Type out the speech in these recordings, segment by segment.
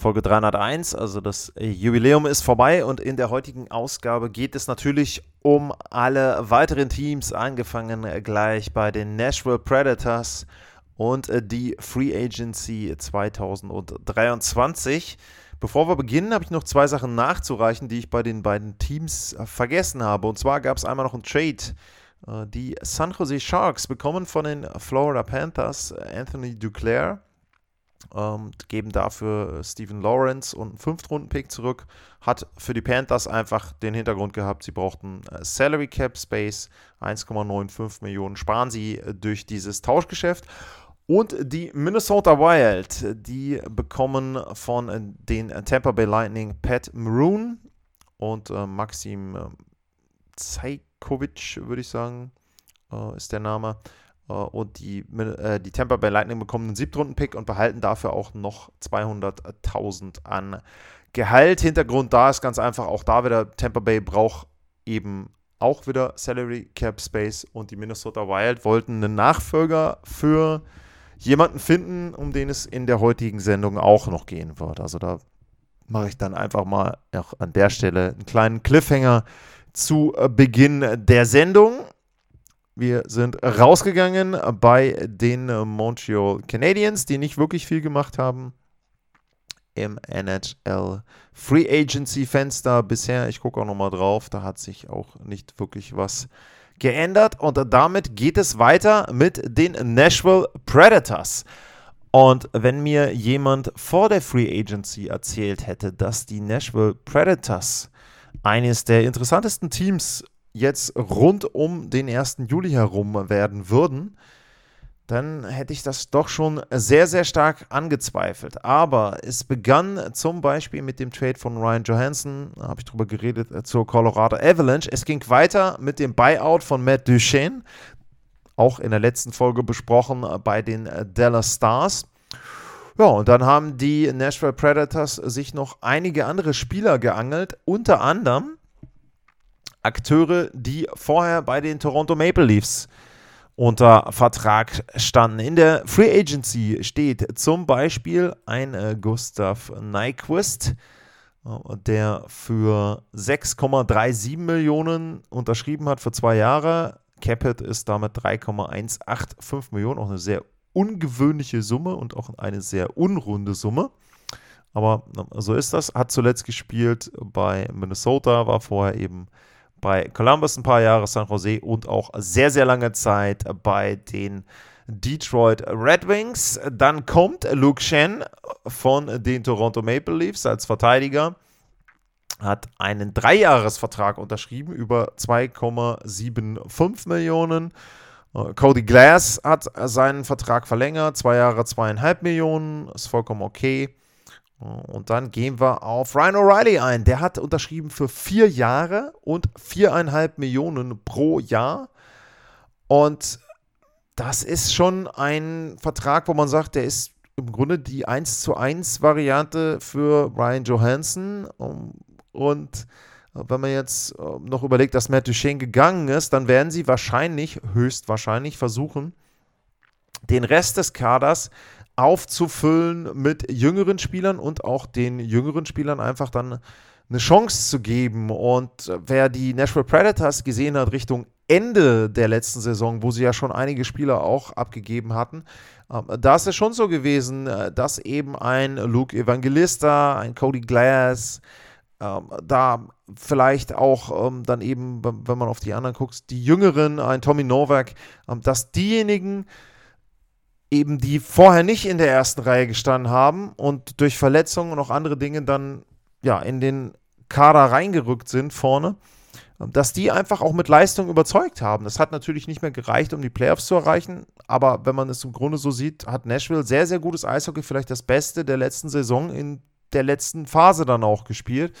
Folge 301, also das Jubiläum ist vorbei und in der heutigen Ausgabe geht es natürlich um alle weiteren Teams, angefangen gleich bei den Nashville Predators und die Free Agency 2023. Bevor wir beginnen, habe ich noch zwei Sachen nachzureichen, die ich bei den beiden Teams vergessen habe. Und zwar gab es einmal noch einen Trade äh, die San Jose Sharks bekommen von den Florida Panthers Anthony Duclair, ähm, geben dafür Stephen Lawrence und einen Fünftrunden-Pick zurück. Hat für die Panthers einfach den Hintergrund gehabt, sie brauchten äh, Salary Cap Space, 1,95 Millionen sparen sie äh, durch dieses Tauschgeschäft. Und die Minnesota Wild, die bekommen von den Tampa Bay Lightning Pat Maroon und äh, Maxim äh, Zeig Kovic, würde ich sagen, äh, ist der Name. Äh, und die, äh, die Tampa Bay Lightning bekommen einen Siebtrunden-Pick und behalten dafür auch noch 200.000 an Gehalt. Hintergrund da ist ganz einfach, auch da wieder, Tampa Bay braucht eben auch wieder Salary Cap Space und die Minnesota Wild wollten einen Nachfolger für jemanden finden, um den es in der heutigen Sendung auch noch gehen wird. Also da mache ich dann einfach mal auch an der Stelle einen kleinen Cliffhanger zu äh, Beginn der Sendung. Wir sind rausgegangen bei den Montreal Canadiens, die nicht wirklich viel gemacht haben im NHL Free Agency Fenster bisher. Ich gucke auch nochmal drauf, da hat sich auch nicht wirklich was geändert. Und damit geht es weiter mit den Nashville Predators. Und wenn mir jemand vor der Free Agency erzählt hätte, dass die Nashville Predators eines der interessantesten Teams jetzt rund um den 1. Juli herum werden würden, dann hätte ich das doch schon sehr, sehr stark angezweifelt. Aber es begann zum Beispiel mit dem Trade von Ryan Johansson, da habe ich drüber geredet, äh, zur Colorado Avalanche. Es ging weiter mit dem Buyout von Matt Duchesne, auch in der letzten Folge besprochen bei den äh, Dallas Stars. Ja, und dann haben die Nashville Predators sich noch einige andere Spieler geangelt, unter anderem Akteure, die vorher bei den Toronto Maple Leafs unter Vertrag standen. In der Free Agency steht zum Beispiel ein äh, Gustav Nyquist, äh, der für 6,37 Millionen unterschrieben hat für zwei Jahre. Capit ist damit 3,185 Millionen, auch eine sehr ungewöhnliche Summe und auch eine sehr unrunde Summe. Aber so ist das. Hat zuletzt gespielt bei Minnesota, war vorher eben bei Columbus ein paar Jahre, San Jose und auch sehr, sehr lange Zeit bei den Detroit Red Wings. Dann kommt Luke Shen von den Toronto Maple Leafs als Verteidiger. Hat einen Dreijahresvertrag unterschrieben über 2,75 Millionen. Äh, Cody Glass hat seinen Vertrag verlängert, zwei Jahre, zweieinhalb Millionen, ist vollkommen okay. Äh, und dann gehen wir auf Ryan O'Reilly ein. Der hat unterschrieben für vier Jahre und viereinhalb Millionen pro Jahr. Und das ist schon ein Vertrag, wo man sagt, der ist im Grunde die 1 zu 1 Variante für Ryan Johansson. Und wenn man jetzt äh, noch überlegt, dass Matt Duchesne gegangen ist, dann werden sie wahrscheinlich, höchstwahrscheinlich versuchen, den Rest des Kaders aufzufüllen mit jüngeren Spielern und auch den jüngeren Spielern einfach dann eine Chance zu geben. Und wer die Nashville Predators gesehen hat Richtung Ende der letzten Saison, wo sie ja schon einige Spieler auch abgegeben hatten, ähm, da ist es schon so gewesen, äh, dass eben ein Luke Evangelista, ein Cody Glass, ähm, da vielleicht auch ähm, dann eben, wenn man auf die anderen guckt, die Jüngeren, ein Tommy Novak, dass diejenigen eben, die vorher nicht in der ersten Reihe gestanden haben und durch Verletzungen und auch andere Dinge dann ja in den Kader reingerückt sind vorne, ähm, dass die einfach auch mit Leistung überzeugt haben. Das hat natürlich nicht mehr gereicht, um die Playoffs zu erreichen, aber wenn man es im Grunde so sieht, hat Nashville sehr, sehr gutes Eishockey, vielleicht das Beste der letzten Saison in der letzten Phase dann auch gespielt.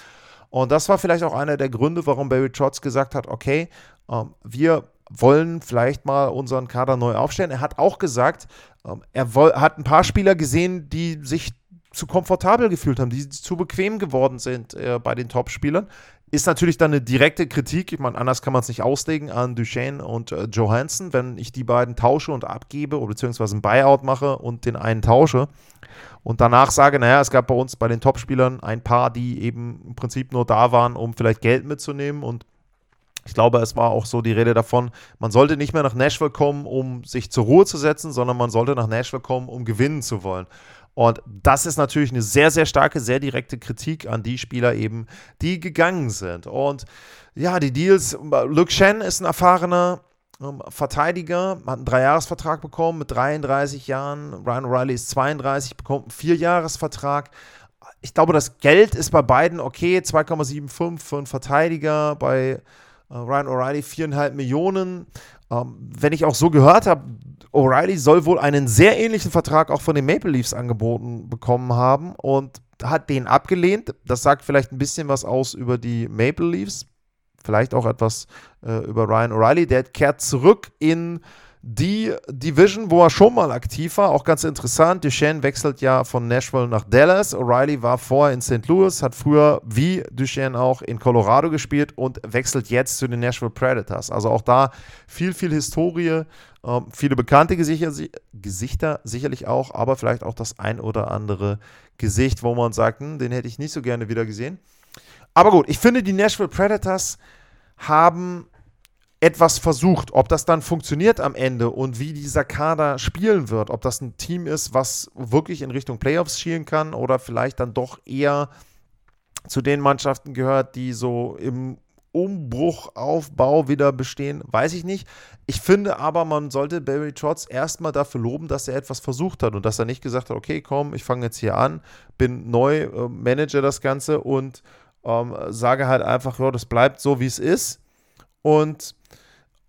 Und das war vielleicht auch einer der Gründe, warum Barry Trotz gesagt hat, okay, ähm, wir wollen vielleicht mal unseren Kader neu aufstellen. Er hat auch gesagt, ähm, er hat ein paar Spieler gesehen, die sich zu komfortabel gefühlt haben, die zu bequem geworden sind äh, bei den Top-Spielern. Ist natürlich dann eine direkte Kritik, ich meine, anders kann man es nicht auslegen, an Duchesne und äh, Johansson, wenn ich die beiden tausche und abgebe oder beziehungsweise ein Buyout mache und den einen tausche und danach sage, naja, es gab bei uns bei den Top-Spielern ein paar, die eben im Prinzip nur da waren, um vielleicht Geld mitzunehmen und ich glaube, es war auch so die Rede davon, man sollte nicht mehr nach Nashville kommen, um sich zur Ruhe zu setzen, sondern man sollte nach Nashville kommen, um gewinnen zu wollen. Und das ist natürlich eine sehr, sehr starke, sehr direkte Kritik an die Spieler eben, die gegangen sind. Und ja, die Deals, Luke Shen ist ein erfahrener ähm, Verteidiger, hat einen Dreijahresvertrag bekommen mit 33 Jahren. Ryan O'Reilly ist 32, bekommt einen Vierjahresvertrag. Ich glaube, das Geld ist bei beiden okay, 2,75 für einen Verteidiger, bei Ryan O'Reilly 4,5 Millionen. Ähm, wenn ich auch so gehört habe, O'Reilly soll wohl einen sehr ähnlichen Vertrag auch von den Maple Leafs angeboten bekommen haben und hat den abgelehnt. Das sagt vielleicht ein bisschen was aus über die Maple Leafs. Vielleicht auch etwas äh, über Ryan O'Reilly. Der kehrt zurück in die Division, wo er schon mal aktiv war, auch ganz interessant. Duchesne wechselt ja von Nashville nach Dallas. O'Reilly war vorher in St. Louis, hat früher wie Duchesne auch in Colorado gespielt und wechselt jetzt zu den Nashville Predators. Also auch da viel, viel Historie, ähm, viele bekannte Gesichter, Gesichter sicherlich auch, aber vielleicht auch das ein oder andere Gesicht, wo man sagt, hm, den hätte ich nicht so gerne wieder gesehen. Aber gut, ich finde, die Nashville Predators haben etwas versucht. Ob das dann funktioniert am Ende und wie dieser Kader spielen wird, ob das ein Team ist, was wirklich in Richtung Playoffs schielen kann oder vielleicht dann doch eher zu den Mannschaften gehört, die so im Umbruchaufbau wieder bestehen, weiß ich nicht. Ich finde aber, man sollte Barry Trotz erstmal dafür loben, dass er etwas versucht hat und dass er nicht gesagt hat, okay, komm, ich fange jetzt hier an, bin neu, äh, manage das Ganze und ähm, sage halt einfach, ja, das bleibt so, wie es ist. Und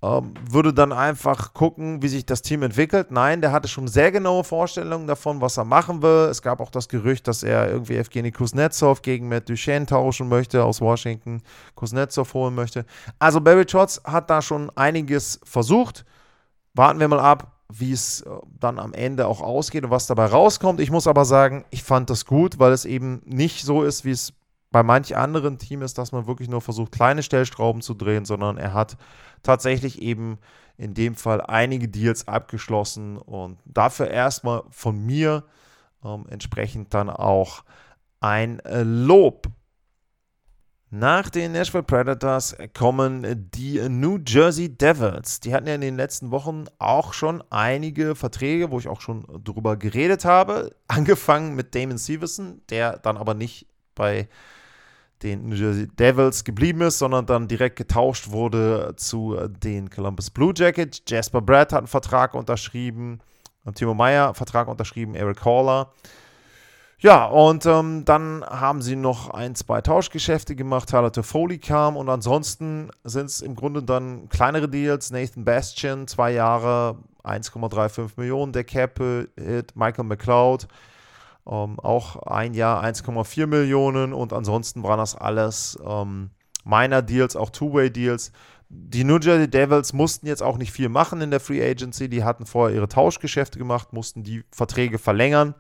würde dann einfach gucken, wie sich das Team entwickelt. Nein, der hatte schon sehr genaue Vorstellungen davon, was er machen will. Es gab auch das Gerücht, dass er irgendwie Evgeny Kuznetsov gegen Matt Duchesne tauschen möchte aus Washington, Kuznetsov holen möchte. Also Barry Trotz hat da schon einiges versucht. Warten wir mal ab, wie es äh, dann am Ende auch ausgeht und was dabei rauskommt. Ich muss aber sagen, ich fand das gut, weil es eben nicht so ist, wie es bei manch anderen Team ist, dass man wirklich nur versucht, kleine Stellschrauben zu drehen, sondern er hat tatsächlich eben in dem Fall einige Deals abgeschlossen und dafür erstmal von mir ähm, entsprechend dann auch ein äh, Lob. Nach den Nashville Predators kommen die New Jersey Devils. Die hatten ja in den letzten Wochen auch schon einige Verträge, wo ich auch schon drüber geredet habe. Angefangen mit Damon Severson, der dann aber nicht bei den New Jersey Devils geblieben ist, sondern dann direkt getauscht wurde zu den Columbus Blue Jackets. Jasper Brad hat einen Vertrag unterschrieben, Timo Meyer Vertrag unterschrieben, Eric Haller. Ja, und ähm, dann haben sie noch ein, zwei Tauschgeschäfte gemacht. Tyler Toffoli kam und ansonsten sind es im Grunde dann kleinere Deals. Nathan Bastian, zwei Jahre, 1,35 Millionen der Cap-Hit. Michael McLeod, ähm, auch ein Jahr 1,4 Millionen und ansonsten waren das alles ähm, Minor Deals, auch Two-Way-Deals. Die New Jersey Devils mussten jetzt auch nicht viel machen in der Free Agency. Die hatten vorher ihre Tauschgeschäfte gemacht, mussten die Verträge verlängern,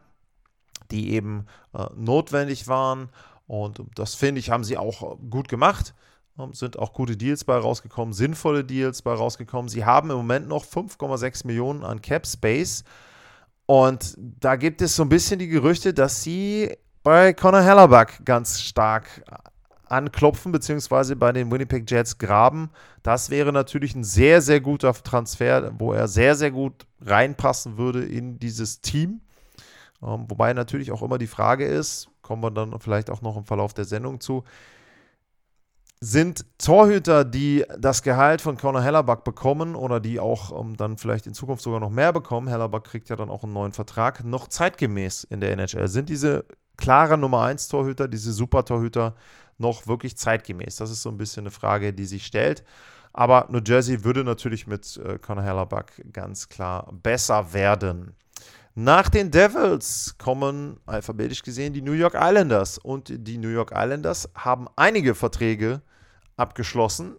die eben äh, notwendig waren. Und das finde ich, haben sie auch gut gemacht. Ähm, sind auch gute Deals bei rausgekommen, sinnvolle Deals bei rausgekommen. Sie haben im Moment noch 5,6 Millionen an Cap Space. Und da gibt es so ein bisschen die Gerüchte, dass sie bei Conor Hellerback ganz stark anklopfen, beziehungsweise bei den Winnipeg Jets graben. Das wäre natürlich ein sehr, sehr guter Transfer, wo er sehr, sehr gut reinpassen würde in dieses Team. Ähm, wobei natürlich auch immer die Frage ist, kommen wir dann vielleicht auch noch im Verlauf der Sendung zu, sind Torhüter, die das Gehalt von Conor Hellerback bekommen oder die auch um, ähm, dann vielleicht in Zukunft sogar noch mehr bekommen, Hellerback kriegt ja dann auch einen neuen Vertrag, noch zeitgemäß in der NHL? Sind diese klare Nummer 1 Torhüter, diese Super Torhüter noch wirklich zeitgemäß? Das ist so ein bisschen eine Frage, die sich stellt. Aber New Jersey würde natürlich mit äh, Conor Hellerback ganz klar besser werden. Nach den Devils kommen alphabetisch gesehen die New York Islanders und die New York Islanders haben einige Verträge abgeschlossen,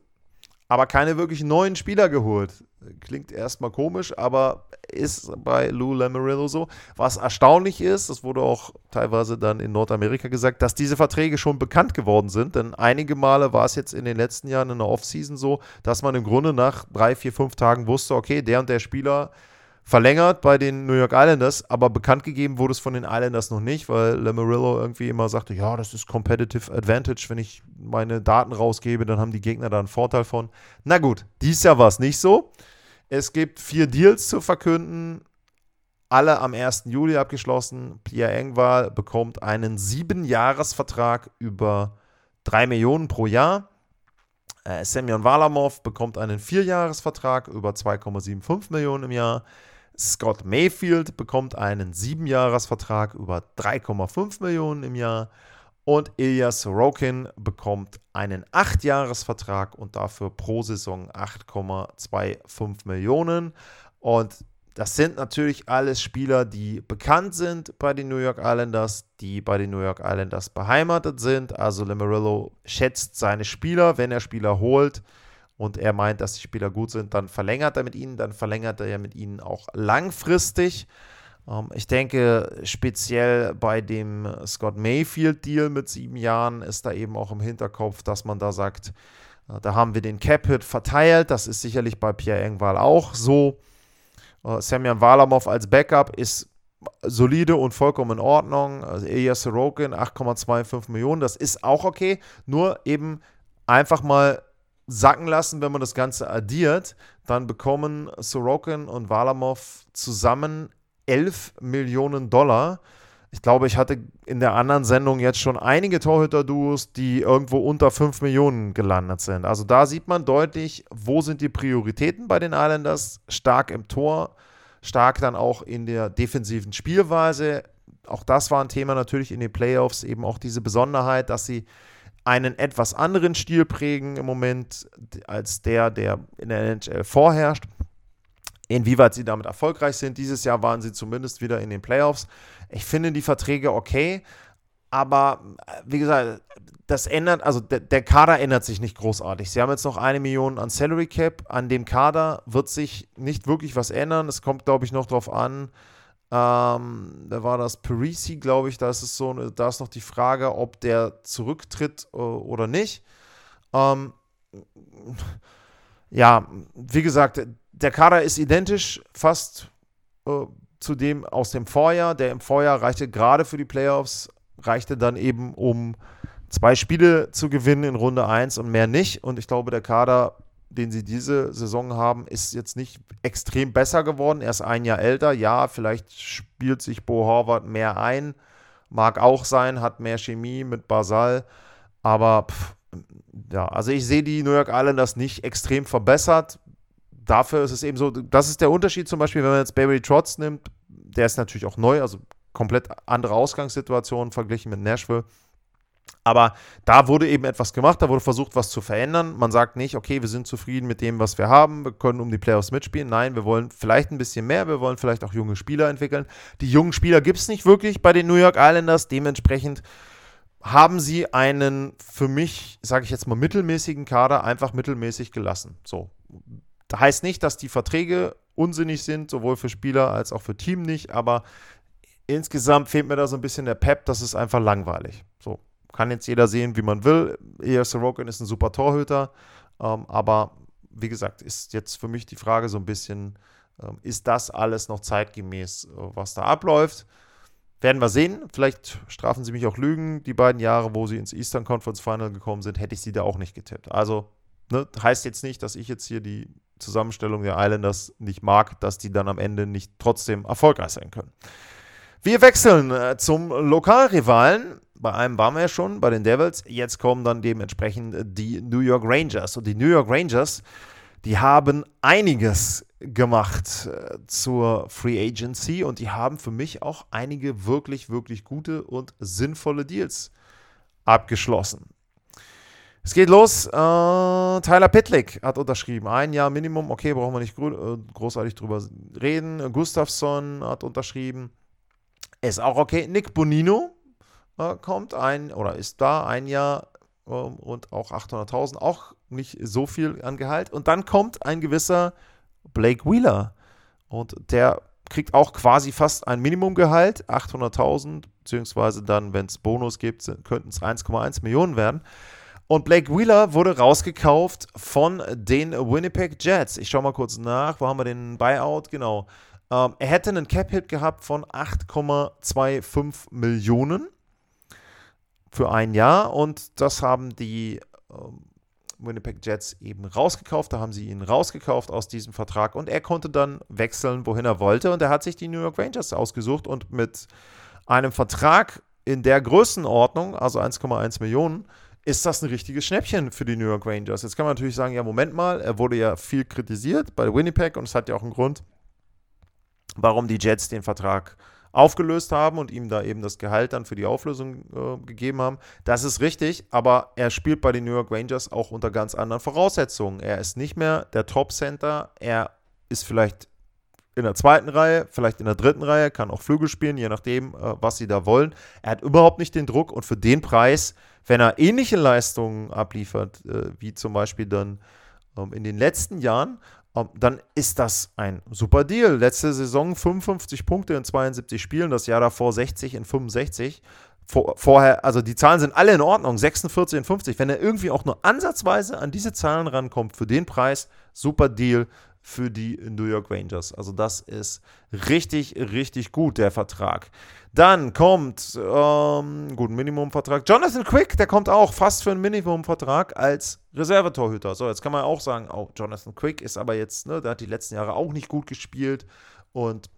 aber keine wirklich neuen Spieler geholt. Klingt erstmal komisch, aber ist bei Lou Lamarillo so. Was erstaunlich ist, das wurde auch teilweise dann in Nordamerika gesagt, dass diese Verträge schon bekannt geworden sind. Denn einige Male war es jetzt in den letzten Jahren in der Offseason so, dass man im Grunde nach drei, vier, fünf Tagen wusste, okay, der und der Spieler verlängert bei den New York Islanders, aber bekannt gegeben wurde es von den Islanders noch nicht, weil Lamarillo irgendwie immer sagte, ja, das ist Competitive Advantage, wenn ich meine Daten rausgebe, dann haben die Gegner da einen Vorteil von. Na gut, dies Jahr war es nicht so. Es gibt vier Deals zu verkünden, alle am 1. Juli abgeschlossen. Pierre Engwal bekommt einen Siebenjahresvertrag über 3 Millionen pro Jahr. Äh, Semyon Walamov bekommt einen Vierjahresvertrag über 2,75 Millionen im Jahr. Scott Mayfield bekommt einen Siebenjahresvertrag über 3,5 Millionen im Jahr. Und Ilya Sorokin bekommt einen Achtjahresvertrag und dafür pro Saison 8,25 Millionen. Und das sind natürlich alles Spieler, die bekannt sind bei den New York Islanders, die bei den New York Islanders beheimatet sind. Also Lamarillo schätzt seine Spieler, wenn er Spieler holt und er meint, dass die Spieler gut sind, dann verlängert er mit ihnen, dann verlängert er ja mit ihnen auch langfristig. Ähm, ich denke, speziell bei dem Scott Mayfield-Deal mit sieben Jahren ist da eben auch im Hinterkopf, dass man da sagt, äh, da haben wir den Cap-Hit verteilt. Das ist sicherlich bei Pierre Engval auch so. Äh, Semyon Walamov als Backup ist solide und vollkommen in Ordnung. Also Ilya Sorokin 8,25 Millionen, das ist auch okay. Nur eben einfach mal sacken lassen, wenn man das Ganze addiert, dann bekommen Sorokin und Walamov zusammen 11 Millionen Dollar. Ich glaube, ich hatte in der anderen Sendung jetzt schon einige Torhüter-Duos, die irgendwo unter 5 Millionen gelandet sind. Also da sieht man deutlich, wo sind die Prioritäten bei den Islanders. Stark im Tor, stark dann auch in der defensiven Spielweise. Auch das war ein Thema natürlich in den Playoffs, eben auch diese Besonderheit, dass sie einen etwas anderen Stil prägen im Moment als der, der in der NHL vorherrscht. Inwieweit sie damit erfolgreich sind. Dieses Jahr waren sie zumindest wieder in den Playoffs. Ich finde die Verträge okay, aber wie gesagt, das ändert, also der, der, Kader ändert sich nicht großartig. Sie haben jetzt noch eine Million an Salary Cap. An dem Kader wird sich nicht wirklich was ändern. Es kommt, glaube ich, noch darauf an, ähm, da war das Parisi, glaube ich. Da ist es so, da ist noch die Frage, ob der zurücktritt äh, oder nicht. Ähm, ja, wie gesagt, der Kader ist identisch, fast äh, zu dem aus dem Vorjahr. Der im Vorjahr reichte gerade für die Playoffs, reichte dann eben, um zwei Spiele zu gewinnen in Runde 1 und mehr nicht. Und ich glaube, der Kader den sie diese Saison haben, ist jetzt nicht extrem besser geworden. Er ist ein Jahr älter. Ja, vielleicht spielt sich Bo Horvath mehr ein. Mag auch sein, hat mehr Chemie mit Basal. Aber pff, ja, also ich sehe die New York Islanders nicht extrem verbessert. Dafür ist es eben so, das ist der Unterschied zum Beispiel, wenn man jetzt Barry Trotz nimmt. Der ist natürlich auch neu, also komplett andere Ausgangssituation verglichen mit Nashville. Aber da wurde eben etwas gemacht, da wurde versucht, was zu verändern. Man sagt nicht, okay, wir sind zufrieden mit dem, was wir haben, wir können um die Playoffs mitspielen. Nein, wir wollen vielleicht ein bisschen mehr, wir wollen vielleicht auch junge Spieler entwickeln. Die jungen Spieler gibt es nicht wirklich bei den New York Islanders. Dementsprechend haben sie einen für mich, sage ich jetzt mal, mittelmäßigen Kader einfach mittelmäßig gelassen. So. Das heißt nicht, dass die Verträge unsinnig sind, sowohl für Spieler als auch für Team nicht, aber insgesamt fehlt mir da so ein bisschen der Pep, das ist einfach langweilig. So, kann jetzt jeder sehen, wie man will. Ilya Sorokin ist ein super Torhüter, ähm, aber wie gesagt, ist jetzt für mich die Frage so ein bisschen, ähm, ist das alles noch zeitgemäß, äh, was da abläuft? Werden wir sehen. Vielleicht strafen sie mich auch Lügen. Die beiden Jahre, wo sie ins Eastern Conference Final gekommen sind, hätte ich sie da auch nicht getippt. Also ne, heißt jetzt nicht, dass ich jetzt hier die Zusammenstellung der Islanders nicht mag, dass die dann am Ende nicht trotzdem erfolgreich sein können. Wir wechseln äh, zum Lokalrivalen. Bei einem waren wir ja schon, bei den Devils. Jetzt kommen dann dementsprechend die New York Rangers. Und die New York Rangers, die haben einiges gemacht äh, zur Free Agency und die haben für mich auch einige wirklich, wirklich gute und sinnvolle Deals abgeschlossen. Es geht los. Äh, Tyler Pitlick hat unterschrieben. Ein Jahr Minimum. Okay, brauchen wir nicht gro äh, großartig drüber reden. Gustafsson hat unterschrieben. Ist auch okay. Nick Bonino äh, kommt ein oder ist da ein Jahr ähm, und auch 800.000. Auch nicht so viel an Gehalt. Und dann kommt ein gewisser Blake Wheeler. Und der kriegt auch quasi fast ein Minimumgehalt, 800.000, beziehungsweise dann, wenn es Bonus gibt, könnten es 1,1 Millionen werden. Und Blake Wheeler wurde rausgekauft von den Winnipeg Jets. Ich schaue mal kurz nach. Wo haben wir den Buyout? Genau. Ähm, er hätte einen Cap-Hit gehabt von 8,25 Millionen für ein Jahr. Und das haben die ähm, Winnipeg Jets eben rausgekauft. Da haben sie ihn rausgekauft aus diesem Vertrag. Und er konnte dann wechseln, wohin er wollte. Und er hat sich die New York Rangers ausgesucht. Und mit einem Vertrag in der Größenordnung, also 1,1 Millionen, ist das ein richtiges Schnäppchen für die New York Rangers. Jetzt kann man natürlich sagen, ja, Moment mal, er wurde ja viel kritisiert bei Winnipeg und es hat ja auch einen Grund, warum die Jets den Vertrag aufgelöst haben und ihm da eben das Gehalt dann für die Auflösung äh, gegeben haben. Das ist richtig, aber er spielt bei den New York Rangers auch unter ganz anderen Voraussetzungen. Er ist nicht mehr der Top Center, er ist vielleicht in der zweiten Reihe, vielleicht in der dritten Reihe, kann auch Flügel spielen, je nachdem, äh, was sie da wollen. Er hat überhaupt nicht den Druck und für den Preis wenn er ähnliche Leistungen abliefert, äh, wie zum Beispiel dann ähm, in den letzten Jahren, dann ist das ein super Deal. Letzte Saison 55 Punkte in 72 Spielen, das Jahr davor 60 in 65. Vor, vorher, also die Zahlen sind alle in Ordnung, 46 in 50. Wenn er irgendwie auch nur ansatzweise an diese Zahlen rankommt, für den Preis, super Deal für die New York Rangers. Also das ist richtig, richtig gut, der Vertrag. Dann kommt, ähm, gut, Minimumvertrag. Jonathan Quick, der kommt auch fast für einen Minimumvertrag als Reservetorhüter. So, jetzt kann man auch sagen, oh, Jonathan Quick ist aber jetzt, ne, der hat die letzten Jahre auch nicht gut gespielt und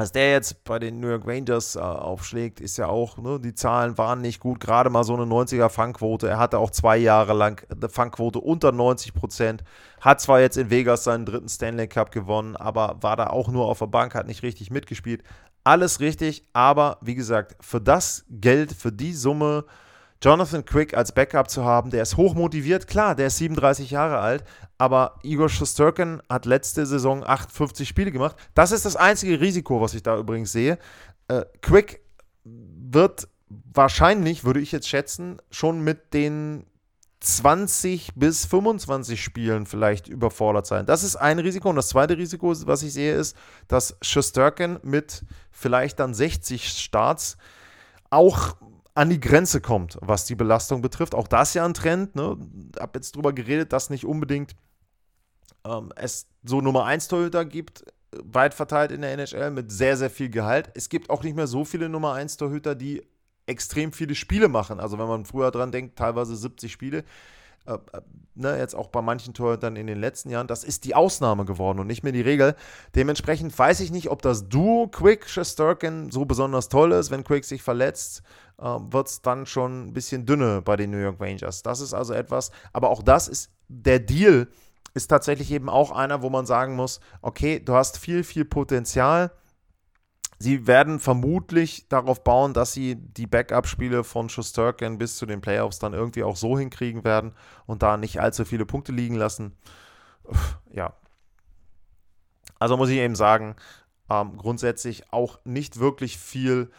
was der jetzt bei den New York Rangers äh, aufschlägt, ist ja auch, ne, die Zahlen waren nicht gut, gerade mal so eine 90er Fangquote. Er hatte auch zwei Jahre lang eine Fangquote unter 90 Prozent. Hat zwar jetzt in Vegas seinen dritten Stanley Cup gewonnen, aber war da auch nur auf der Bank, hat nicht richtig mitgespielt. Alles richtig, aber wie gesagt, für das Geld, für die Summe, Jonathan Quick als Backup zu haben, der ist hoch motiviert. Klar, der ist 37 Jahre alt, aber Igor Shosturkin hat letzte Saison 58 Spiele gemacht. Das ist das einzige Risiko, was ich da übrigens sehe. Äh, Quick wird wahrscheinlich, würde ich jetzt schätzen, schon mit den 20 bis 25 Spielen vielleicht überfordert sein. Das ist ein Risiko. Und das zweite Risiko, was ich sehe, ist, dass Shosturkin mit vielleicht dann 60 Starts auch an die Grenze kommt, was die Belastung betrifft. Auch das ja ein Trend. Ne? Ich habe jetzt drüber geredet, dass nicht unbedingt ähm, es so Nummer 1 Torhüter gibt, weit verteilt in der NHL mit sehr, sehr viel Gehalt. Es gibt auch nicht mehr so viele Nummer 1 Torhüter, die extrem viele Spiele machen. Also wenn man früher dran denkt, teilweise 70 Spiele. Äh, äh, ne, jetzt auch bei manchen Torhütern in den letzten Jahren, das ist die Ausnahme geworden und nicht mehr die Regel. Dementsprechend weiß ich nicht, ob das Duo Quick Shesterkin so besonders toll ist. Wenn Quick sich verletzt, äh, wird es dann schon ein bisschen dünne bei den New York Rangers. Das ist also etwas, aber auch das ist der Deal, ist tatsächlich eben auch einer, wo man sagen muss, okay, du hast viel, viel Potenzial. Sie werden vermutlich darauf bauen, dass sie die Backup-Spiele von Schusterkin bis zu den Playoffs dann irgendwie auch so hinkriegen werden und da nicht allzu viele Punkte liegen lassen. Ja. Also muss ich eben sagen, ähm, grundsätzlich auch nicht wirklich viel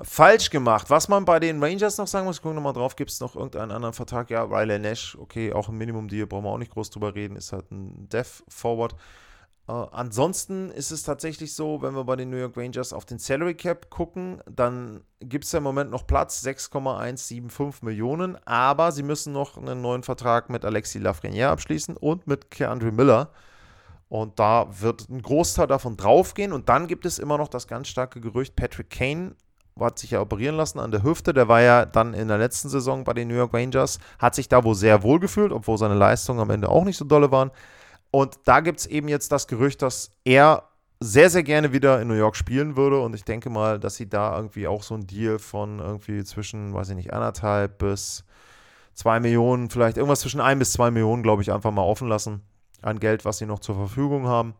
falsch gemacht. Was man bei den Rangers noch sagen muss, gucken nochmal drauf, gibt es noch irgendeinen anderen Vertrag? Ja, Riley Nash, okay, auch ein Minimum-Deal, brauchen wir auch nicht groß drüber reden, ist halt ein Dev-Forward. Äh, ansonsten ist es tatsächlich so, wenn wir bei den New York Rangers auf den Salary Cap gucken, dann gibt es ja im Moment noch Platz, 6,175 Millionen, aber sie müssen noch einen neuen Vertrag mit Alexis Lafreniere abschließen und mit Keandre Miller. Und da wird ein Großteil davon draufgehen. Und dann gibt es immer noch das ganz starke Gerücht, Patrick Kane hat sich ja operieren lassen an der Hüfte. Der war ja dann in der letzten Saison bei den New York Rangers, hat sich da wohl sehr wohl gefühlt, obwohl seine Leistungen am Ende auch nicht so dolle waren. Und da gibt es eben jetzt das Gerücht, dass er sehr, sehr gerne wieder in New York spielen würde. Und ich denke mal, dass sie da irgendwie auch so ein Deal von irgendwie zwischen, weiß ich nicht, anderthalb bis zwei Millionen, vielleicht irgendwas zwischen ein bis zwei Millionen, glaube ich, einfach mal offen lassen an Geld, was sie noch zur Verfügung haben.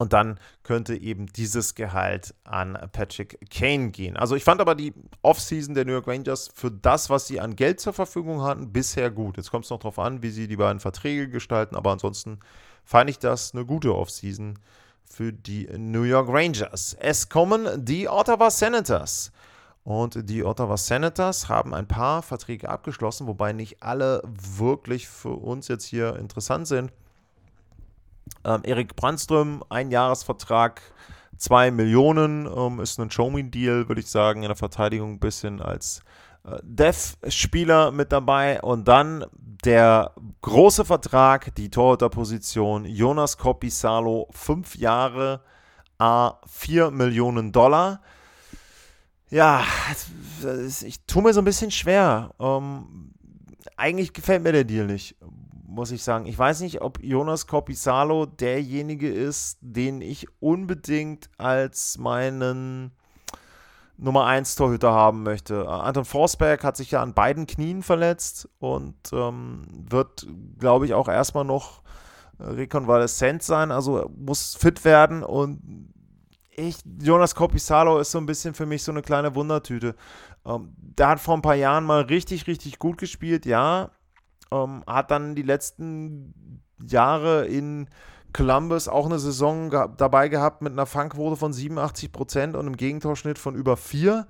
Und dann könnte eben dieses Gehalt an Patrick Kane gehen. Also ich fand aber die Offseason der New York Rangers für das, was sie an Geld zur Verfügung hatten, bisher gut. Jetzt kommt es noch darauf an, wie sie die beiden Verträge gestalten, aber ansonsten fand ich das eine gute Offseason für die New York Rangers. Es kommen die Ottawa Senators. Und die Ottawa Senators haben ein paar Verträge abgeschlossen, wobei nicht alle wirklich für uns jetzt hier interessant sind. Ähm, Erik Brandström, ein Jahresvertrag, 2 Millionen, ähm, ist ein Show-Me-Deal, würde ich sagen, in der Verteidigung ein bisschen als äh, Dev-Spieler mit dabei. Und dann der große Vertrag, die Torhüterposition, Jonas Kopisalo, 5 Jahre, A, 4 Millionen Dollar. Ja, ich tue mir so ein bisschen schwer. Ähm, eigentlich gefällt mir der Deal nicht muss ich sagen. Ich weiß nicht, ob Jonas Korpisalo derjenige ist, den ich unbedingt als meinen Nummer 1 Torhüter haben möchte. Anton Forsberg hat sich ja an beiden Knien verletzt und ähm, wird, glaube ich, auch erstmal noch rekonvaleszent sein, also muss fit werden und ich, Jonas Korpisalo ist so ein bisschen für mich so eine kleine Wundertüte. Ähm, der hat vor ein paar Jahren mal richtig, richtig gut gespielt, ja, ähm, hat dann die letzten Jahre in Columbus auch eine Saison ge dabei gehabt mit einer Fangquote von 87 Prozent und einem Gegentorschnitt von über 4.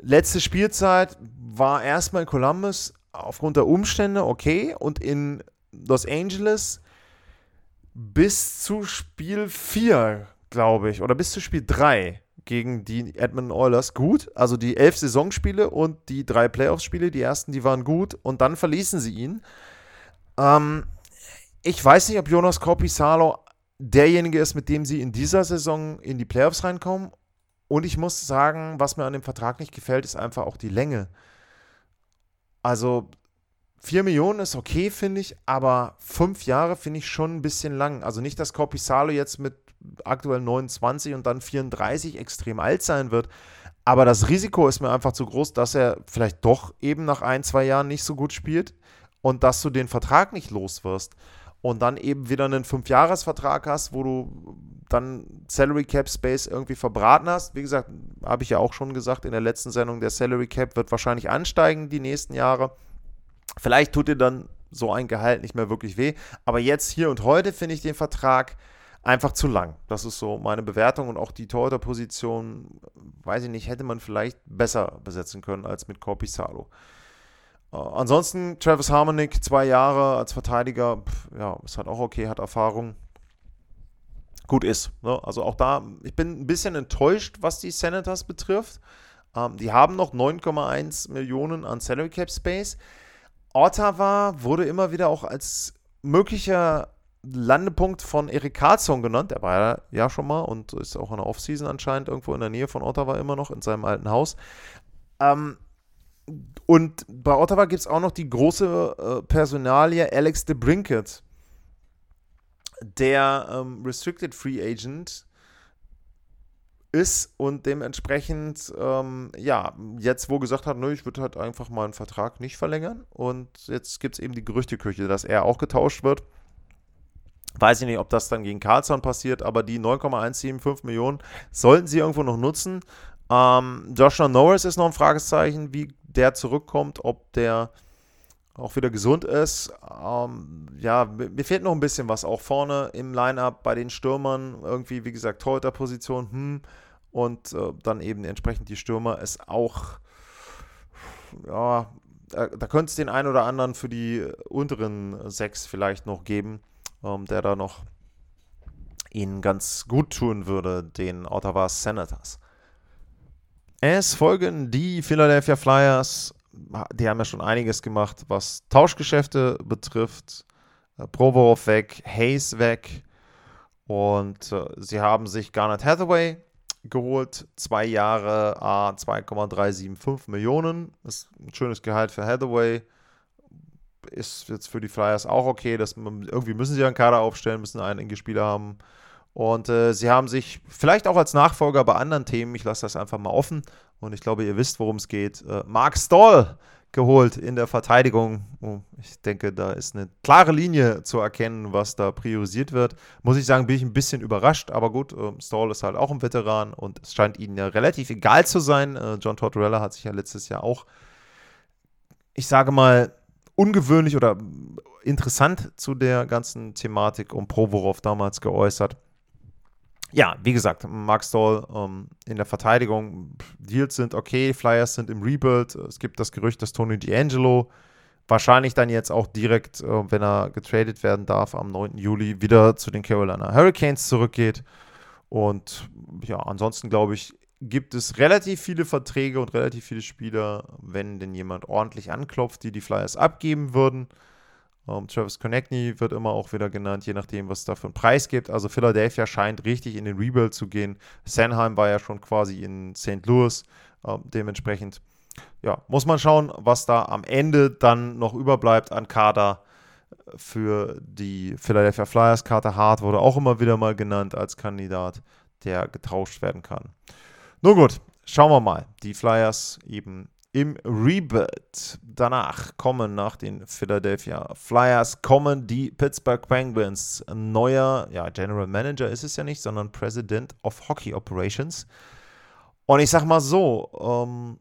Letzte Spielzeit war erstmal in Columbus aufgrund der Umstände okay und in Los Angeles bis zu Spiel 4, glaube ich, oder bis zu Spiel 3 gegen die Edmonton Oilers gut. Also die elf Saisonspiele und die drei Playoffs-Spiele, die ersten, die waren gut und dann verließen sie ihn. Ähm, ich weiß nicht, ob Jonas Korpisalo derjenige ist, mit dem sie in dieser Saison in die Playoffs reinkommen. Und ich muss sagen, was mir an dem Vertrag nicht gefällt, ist einfach auch die Länge. Also 4 Millionen ist okay, finde ich, aber 5 Jahre finde ich schon ein bisschen lang. Also nicht, dass Corpisalo jetzt mit aktuell 29 und dann 34 extrem alt sein wird. Aber das Risiko ist mir einfach zu groß, dass er vielleicht doch eben nach ein, zwei Jahren nicht so gut spielt und dass du den Vertrag nicht los wirst und dann eben wieder einen Fünfjahresvertrag hast, wo du dann Salary Cap Space irgendwie verbraten hast. Wie gesagt, habe ich ja auch schon gesagt in der letzten Sendung, der Salary Cap wird wahrscheinlich ansteigen die nächsten Jahre. Vielleicht tut dir dann so ein Gehalt nicht mehr wirklich weh. Aber jetzt, hier und heute finde ich den Vertrag einfach zu lang. Das ist so meine Bewertung und auch die Torhüter-Position, weiß ich nicht, hätte man vielleicht besser besetzen können als mit Corpi Salo. Äh, ansonsten Travis Harmonic, zwei Jahre als Verteidiger, pff, ja, ist halt auch okay, hat Erfahrung. Gut ist. Ne? Also auch da, ich bin ein bisschen enttäuscht, was die Senators betrifft. Ähm, die haben noch 9,1 Millionen an Salary Cap Space. Ottawa wurde immer wieder auch als möglicher Landepunkt von Erik Karlsson genannt. Der war ja, schon mal und ist auch in der Offseason anscheinend irgendwo in der Nähe von Ottawa immer noch, in seinem alten Haus. Ähm, und bei Ottawa gibt es auch noch die große äh, Personalie Alex de Brinket, der ähm, Restricted Free Agent ist und dementsprechend, ähm, ja, jetzt wo gesagt hat, nö, ich würde halt einfach mal einen Vertrag nicht verlängern und jetzt gibt es eben die Gerüchteküche, dass er auch getauscht wird. Weiß ich nicht, ob das dann gegen Carlson passiert, aber die 9,175 Millionen sollten sie irgendwo noch nutzen. Ähm, Joshua Norris ist noch ein Fragezeichen, wie der zurückkommt, ob der auch wieder gesund ist. Ähm, ja, mir fehlt noch ein bisschen was auch vorne im Lineup bei den Stürmern. Irgendwie, wie gesagt, Torhüter-Position, hm. Und äh, dann eben entsprechend die Stürmer ist auch, ja, da, da könnte es den einen oder anderen für die unteren sechs vielleicht noch geben ähm, der da noch ihnen ganz gut tun würde, den Ottawa Senators. Es folgen die Philadelphia Flyers. Die haben ja schon einiges gemacht, was Tauschgeschäfte betrifft. Äh, Provorov weg, Hayes weg. Und äh, sie haben sich Garnet Hathaway geholt. Zwei Jahre, A, 2,375 Millionen. Das ist ein schönes Gehalt für Hathaway ist jetzt für die Flyers auch okay. Dass man, irgendwie müssen sie einen Kader aufstellen, müssen einige Spieler haben. Und äh, sie haben sich vielleicht auch als Nachfolger bei anderen Themen, ich lasse das einfach mal offen und ich glaube, ihr wisst, worum es geht. Äh, Mark Stoll geholt in der Verteidigung. Oh, ich denke, da ist eine klare Linie zu erkennen, was da priorisiert wird. Muss ich sagen, bin ich ein bisschen überrascht, aber gut, äh, Stall ist halt auch ein Veteran und es scheint ihnen ja relativ egal zu sein. Äh, John Tortorella hat sich ja letztes Jahr auch, ich sage mal, ungewöhnlich oder interessant zu der ganzen Thematik um Provorov damals geäußert. Ja, wie gesagt, Mark Stoll ähm, in der Verteidigung, Deals sind okay, Flyers sind im Rebuild. Es gibt das Gerücht, dass Tony D'Angelo wahrscheinlich dann jetzt auch direkt, äh, wenn er getradet werden darf, am 9. Juli wieder zu den Carolina Hurricanes zurückgeht. Und ja, ansonsten glaube ich, gibt es relativ viele Verträge und relativ viele Spieler, wenn denn jemand ordentlich anklopft, die die Flyers abgeben würden. Um, ähm, Travis Konechny wird immer auch wieder genannt, je nachdem, was es da für einen Preis gibt. Also Philadelphia scheint richtig in den Rebuild zu gehen. Sanheim war ja schon quasi in St. Louis. Um, ähm, dementsprechend, ja, muss man schauen, was da am Ende dann noch überbleibt an Kader für die Philadelphia Flyers. Carter Hart wurde auch immer wieder mal genannt als Kandidat, der getauscht werden kann. Nun gut, schauen wir mal. Die Flyers eben im Rebuild. Danach kommen nach den Philadelphia Flyers kommen die Pittsburgh Penguins. Ein neuer, ja, General Manager ist es ja nicht, sondern President of Hockey Operations. Und ich sag mal so, ähm,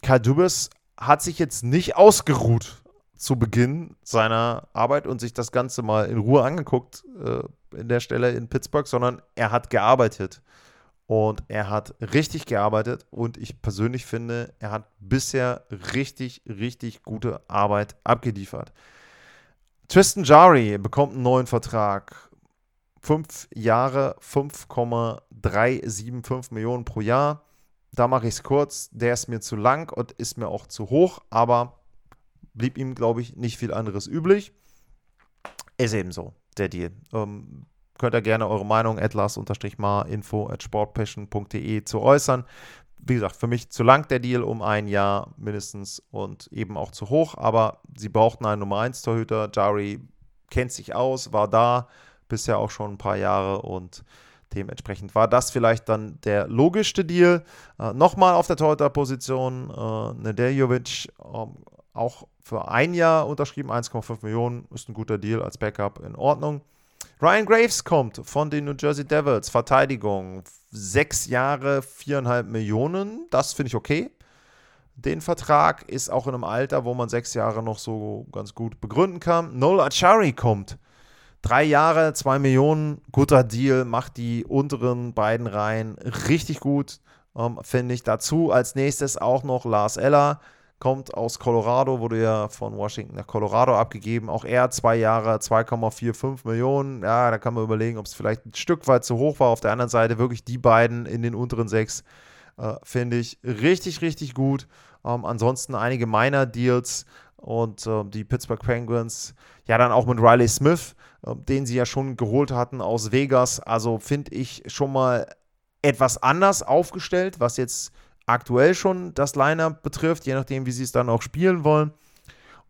Karl Dubas hat sich jetzt nicht ausgeruht zu Beginn seiner Arbeit und sich das Ganze mal in Ruhe angeguckt äh, in der Stelle in Pittsburgh, sondern er hat gearbeitet. Und er hat richtig gearbeitet und ich persönlich finde, er hat bisher richtig, richtig gute Arbeit abgeliefert. Tristan Jari bekommt einen neuen Vertrag. Fünf Jahre, 5,375 Millionen pro Jahr. Da mache ich es kurz. Der ist mir zu lang und ist mir auch zu hoch, aber blieb ihm, glaube ich, nicht viel anderes üblich. Ist eben so, der Deal. Ähm, könnt ihr gerne eure Meinung atlas-mar-info at sportpassion.de zu äußern. Wie gesagt, für mich zu lang der Deal um ein Jahr mindestens und eben auch zu hoch, aber sie brauchten einen Nummer 1 Torhüter. Jari kennt sich aus, war da bisher auch schon ein paar Jahre und dementsprechend war das vielleicht dann der logischste Deal. Äh, Nochmal auf der Torhüter-Position, äh, Nedeljovic äh, auch für ein Jahr unterschrieben, 1,5 Millionen, ist ein guter Deal als Backup in Ordnung. Ryan Graves kommt von den New Jersey Devils. Verteidigung. Sechs Jahre, viereinhalb Millionen. Das finde ich okay. Den Vertrag ist auch in einem Alter, wo man sechs Jahre noch so ganz gut begründen kann. Noel Achari kommt. Drei Jahre, zwei Millionen. Guter Deal. Macht die unteren beiden Reihen richtig gut, ähm, finde ich. Dazu als nächstes auch noch Lars Eller kommt aus Colorado, wurde ja von Washington nach Colorado abgegeben. Auch er zwei Jahre, 2,45 Millionen. Ja, da kann man überlegen, ob es vielleicht ein Stück weit zu hoch war. Auf der anderen Seite wirklich die beiden in den unteren sechs äh, finde ich richtig, richtig gut. Ähm, ansonsten einige Minor Deals und äh, die Pittsburgh Penguins, ja, dann auch mit Riley Smith, äh, den sie ja schon geholt hatten aus Vegas. Also finde ich schon mal etwas anders aufgestellt, was jetzt aktuell schon das Lineup betrifft, je nachdem, wie sie es dann auch spielen wollen.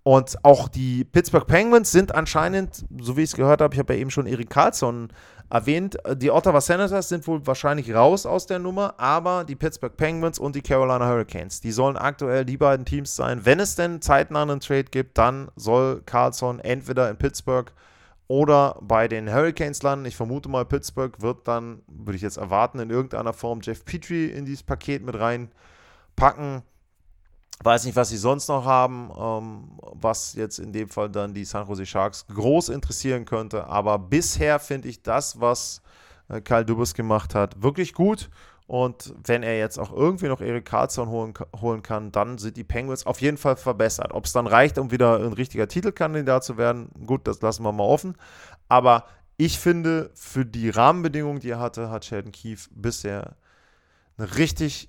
Und auch die Pittsburgh Penguins sind anscheinend, so wie ich es gehört habe, ich habe ja eben schon Erik Karlsson erwähnt, die Ottawa Senators sind wohl wahrscheinlich raus aus der Nummer, aber die Pittsburgh Penguins und die Carolina Hurricanes, die sollen aktuell die beiden Teams sein. Wenn es denn zeitnah einen Trade gibt, dann soll Carlsson entweder in Pittsburgh oder bei den Hurricanes landen. Ich vermute mal, Pittsburgh wird dann, würde ich jetzt erwarten, in irgendeiner Form Jeff Petrie in dieses Paket mit reinpacken. Weiß nicht, was sie sonst noch haben, ähm, was jetzt in dem Fall dann die San Jose Sharks groß interessieren könnte. Aber bisher finde ich das, was äh, Kyle Dubus gemacht hat, wirklich gut. Und wenn er jetzt auch irgendwie noch Erik Karlsson holen, holen kann, dann sind die Penguins auf jeden Fall verbessert. Ob es dann reicht, um wieder ein richtiger Titelkandidat zu werden, gut, das lassen wir mal offen. Aber ich finde, für die Rahmenbedingungen, die er hatte, hat Sheldon Keefe bisher eine richtig.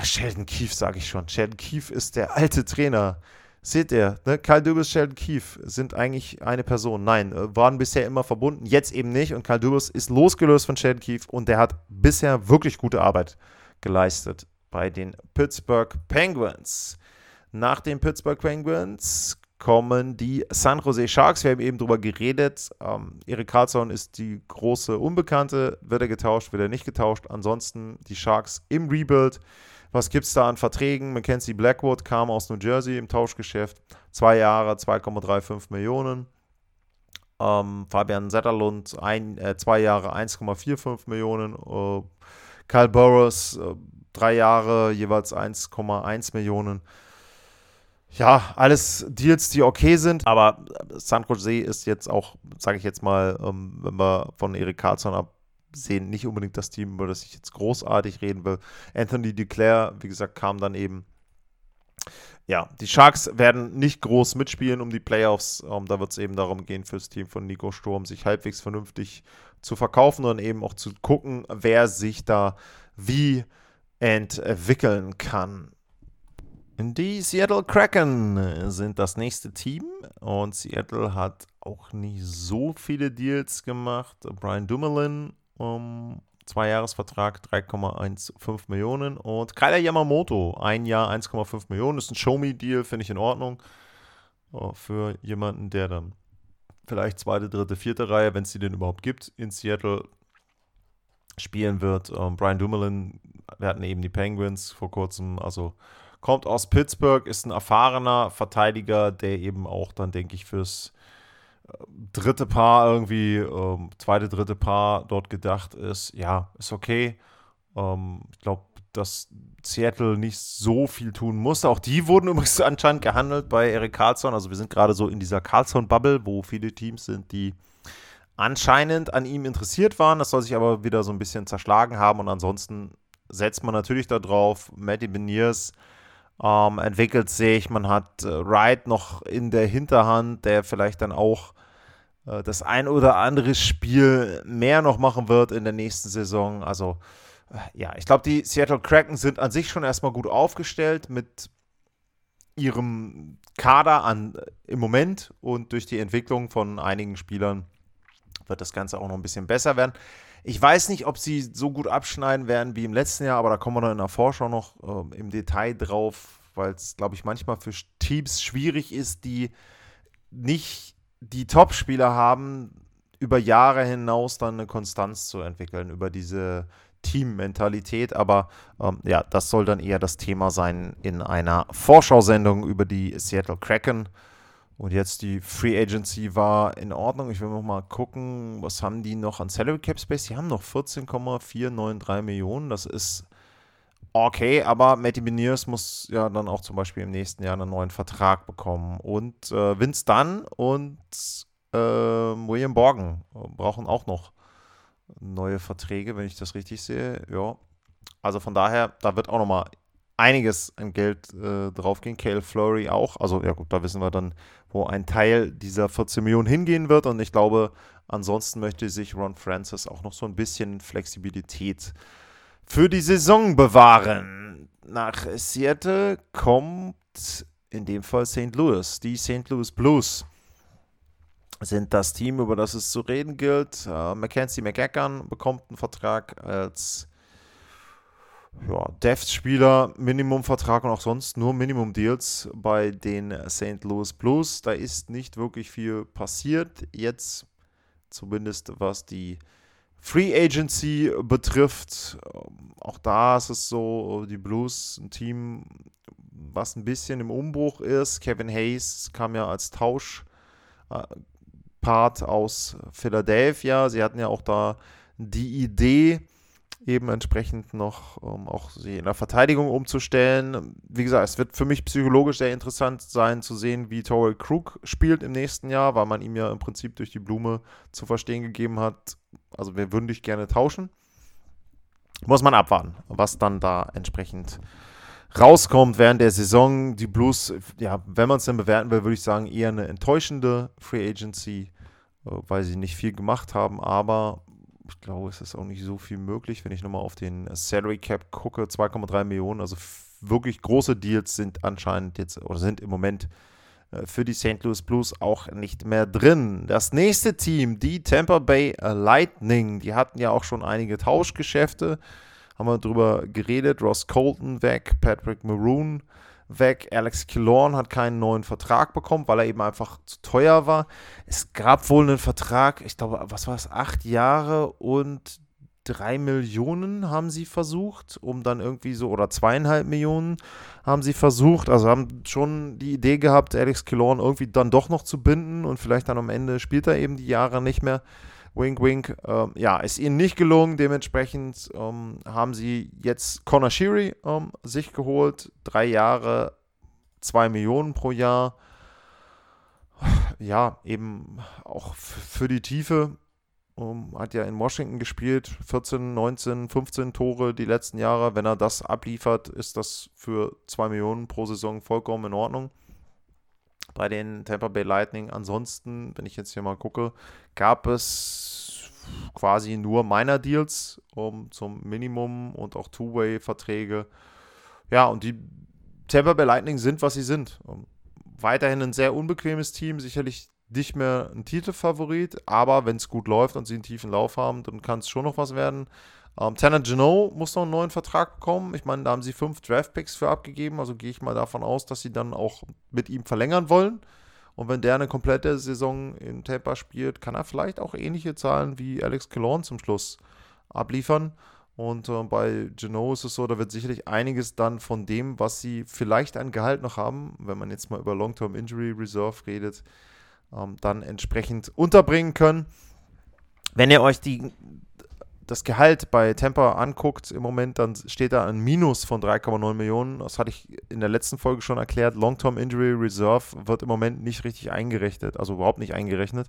Sheldon Keefe sage ich schon. Sheldon Keefe ist der alte Trainer Seht ihr, ne? Karl Dubus, Sheldon Keefe sind eigentlich eine Person. Nein, äh, waren bisher immer verbunden, jetzt eben nicht. Und Karl Dubus ist losgelöst von Sheldon Keefe und der hat bisher wirklich gute Arbeit geleistet bei den Pittsburgh Penguins. Nach den Pittsburgh Penguins kommen die San Jose Sharks. Wir haben eben drüber geredet. Ähm, Erik Karlsson ist die große Unbekannte. Wird er getauscht, wird er nicht getauscht. Ansonsten die Sharks im Rebuild. Was gibt es da an Verträgen? Mackenzie Blackwood kam aus New Jersey im Tauschgeschäft. Zwei Jahre, 2,35 Millionen. Ähm, Fabian Setterlund, ein, äh, zwei Jahre, 1,45 Millionen. Äh, Kyle Burrows, äh, drei Jahre, jeweils 1,1 Millionen. Ja, alles Deals, die okay sind, aber San Jose ist jetzt auch, sage ich jetzt mal, ähm, wenn wir von Erik Karlsson absehen, nicht unbedingt das Team, über das ich jetzt großartig reden will. Anthony Duclair, wie gesagt, kam dann eben. Ja, die Sharks werden nicht groß mitspielen um die Playoffs. Ähm, da wird es eben darum gehen, fürs Team von Nico Sturm sich halbwegs vernünftig zu verkaufen und eben auch zu gucken, wer sich da wie entwickeln kann. Die Seattle Kraken sind das nächste Team und Seattle hat auch nicht so viele Deals gemacht. Brian Dumoulin, um, zwei Jahresvertrag, 3,15 Millionen und Kyler Yamamoto, ein Jahr, 1,5 Millionen. Ist ein Show-Me-Deal, finde ich in Ordnung. Oh, für jemanden, der dann vielleicht zweite, dritte, vierte Reihe, wenn es die denn überhaupt gibt, in Seattle spielen wird. Um, Brian Dumoulin, wir hatten eben die Penguins vor kurzem, also kommt aus Pittsburgh, ist ein erfahrener Verteidiger, der eben auch dann, denke ich, fürs äh, dritte Paar irgendwie, ähm, zweite, dritte Paar dort gedacht ist. Ja, ist okay. Ähm, ich glaube, dass Seattle nicht so viel tun musste. Auch die wurden übrigens anscheinend gehandelt bei Eric Carlson. Also wir sind gerade so in dieser Carlson-Bubble, wo viele Teams sind, die anscheinend an ihm interessiert waren. Das soll sich aber wieder so ein bisschen zerschlagen haben. Und ansonsten setzt man natürlich darauf, Matty Beniers ähm, entwickelt sich. Man hat äh, Wright noch in der Hinterhand, der vielleicht dann auch äh, das ein oder andere Spiel mehr noch machen wird in der nächsten Saison. Also äh, ja, ich glaube, die Seattle Kraken sind an sich schon erstmal gut aufgestellt mit ihrem Kader an, äh, im Moment und durch die Entwicklung von einigen Spielern wird das Ganze auch noch ein bisschen besser werden. Ich weiß nicht, ob sie so gut abschneiden werden wie im letzten Jahr, aber da kommen wir dann in der Vorschau noch äh, im Detail drauf, weil es, glaube ich, manchmal für Teams schwierig ist, die nicht die Top-Spieler haben, über Jahre hinaus dann eine Konstanz zu entwickeln, über diese Team-Mentalität. Aber ähm, ja, das soll dann eher das Thema sein in einer Vorschau-Sendung über die Seattle Kraken. Und jetzt die Free Agency war in Ordnung. Ich will noch mal gucken, was haben die noch an Salary Cap Space? Die haben noch 14,493 Millionen. Das ist okay, aber Matty Beniers muss ja dann auch zum Beispiel im nächsten Jahr einen neuen Vertrag bekommen. Und äh, Vince Dunn und äh, William Borgen brauchen auch noch neue Verträge, wenn ich das richtig sehe. Ja. Also von daher, da wird auch noch mal einiges an Geld äh, draufgehen. Cale Flurry auch. Also ja gut, da wissen wir dann, wo ein Teil dieser 14 Millionen hingehen wird. Und ich glaube, ansonsten möchte sich Ron Francis auch noch so ein bisschen Flexibilität für die Saison bewahren. Nach Seattle kommt in dem Fall St. Louis. Die St. Louis Blues sind das Team, über das es zu reden gilt. Uh, Mackenzie McEachern bekommt einen Vertrag als ja, Devs-Spieler, Minimumvertrag und auch sonst nur Minimum-Deals bei den St. Louis Blues. Da ist nicht wirklich viel passiert. Jetzt zumindest was die Free Agency betrifft. Auch da ist es so, die Blues, ein Team, was ein bisschen im Umbruch ist. Kevin Hayes kam ja als Tauschpart aus Philadelphia. Sie hatten ja auch da die Idee, eben entsprechend noch um, ähm, auch sie in der Verteidigung umzustellen. Wie gesagt, es wird für mich psychologisch sehr interessant sein zu sehen, wie Torrey Krug spielt im nächsten Jahr, weil man ihm ja im Prinzip durch die Blume zu verstehen gegeben hat, also wir würden dich gerne tauschen. Muss man abwarten, was dann da entsprechend rauskommt während der Saison. Die Blues, ja, wenn man es denn bewerten will, würde ich sagen, eher eine enttäuschende Free Agency, äh, weil sie nicht viel gemacht haben, aber ich glaube, es ist auch nicht so viel möglich, wenn ich nochmal auf den Salary Cap gucke, 2,3 Millionen, also wirklich große Deals sind anscheinend jetzt oder sind im Moment äh, für die St. Louis Blues auch nicht mehr drin. Das nächste Team, die Tampa Bay Lightning, die hatten ja auch schon einige Tauschgeschäfte, haben wir drüber geredet, Ross Colton weg, Patrick Maroon weg. Alex Killorn hat keinen neuen Vertrag bekommen, weil er eben einfach zu teuer war. Es gab wohl einen Vertrag, ich glaube, was war es, acht Jahre und drei Millionen haben sie versucht, um dann irgendwie so, oder zweieinhalb Millionen haben sie versucht, also haben schon die Idee gehabt, Alex Killorn irgendwie dann doch noch zu binden und vielleicht dann am Ende spielt er eben die Jahre nicht mehr. Wink, wink. Ähm, ja, ist ihnen nicht gelungen. Dementsprechend ähm, haben sie jetzt Connor Sheary ähm, sich geholt. Drei Jahre, zwei Millionen pro Jahr. Ja, eben auch für die Tiefe. Um, hat ja in Washington gespielt, 14, 19, 15 Tore die letzten Jahre. Wenn er das abliefert, ist das für 2 Millionen pro Saison vollkommen in Ordnung. Bei den Tampa Bay Lightning ansonsten, wenn ich jetzt hier mal gucke, gab es quasi nur Minor Deals um, zum Minimum und auch Two-Way-Verträge. Ja, und die Tampa Bay Lightning sind, was sie sind. Um, weiterhin ein sehr unbequemes Team, sicherlich nicht mehr ein Titelfavorit, aber wenn es gut läuft und sie einen tiefen Lauf haben, dann kann es schon noch was werden. Ähm, Tanner Geno muss noch einen neuen Vertrag bekommen. Ich meine, da haben sie fünf Draftpicks für abgegeben, also gehe ich mal davon aus, dass sie dann auch mit ihm verlängern wollen. Und wenn der eine komplette Saison in Tampa spielt, kann er vielleicht auch ähnliche Zahlen wie Alex Killorn zum Schluss abliefern. Und äh, bei Geno ist es so, da wird sicherlich einiges dann von dem, was sie vielleicht an Gehalt noch haben, wenn man jetzt mal über Long-Term Injury Reserve redet, ähm, dann entsprechend unterbringen können. Wenn ihr euch die, das Gehalt bei Tampa anguckt im Moment, dann steht da ein Minus von 3,9 Millionen. Das hatte ich in der letzten Folge schon erklärt. Long-Term Injury Reserve wird im Moment nicht richtig eingerechnet, also überhaupt nicht eingerechnet.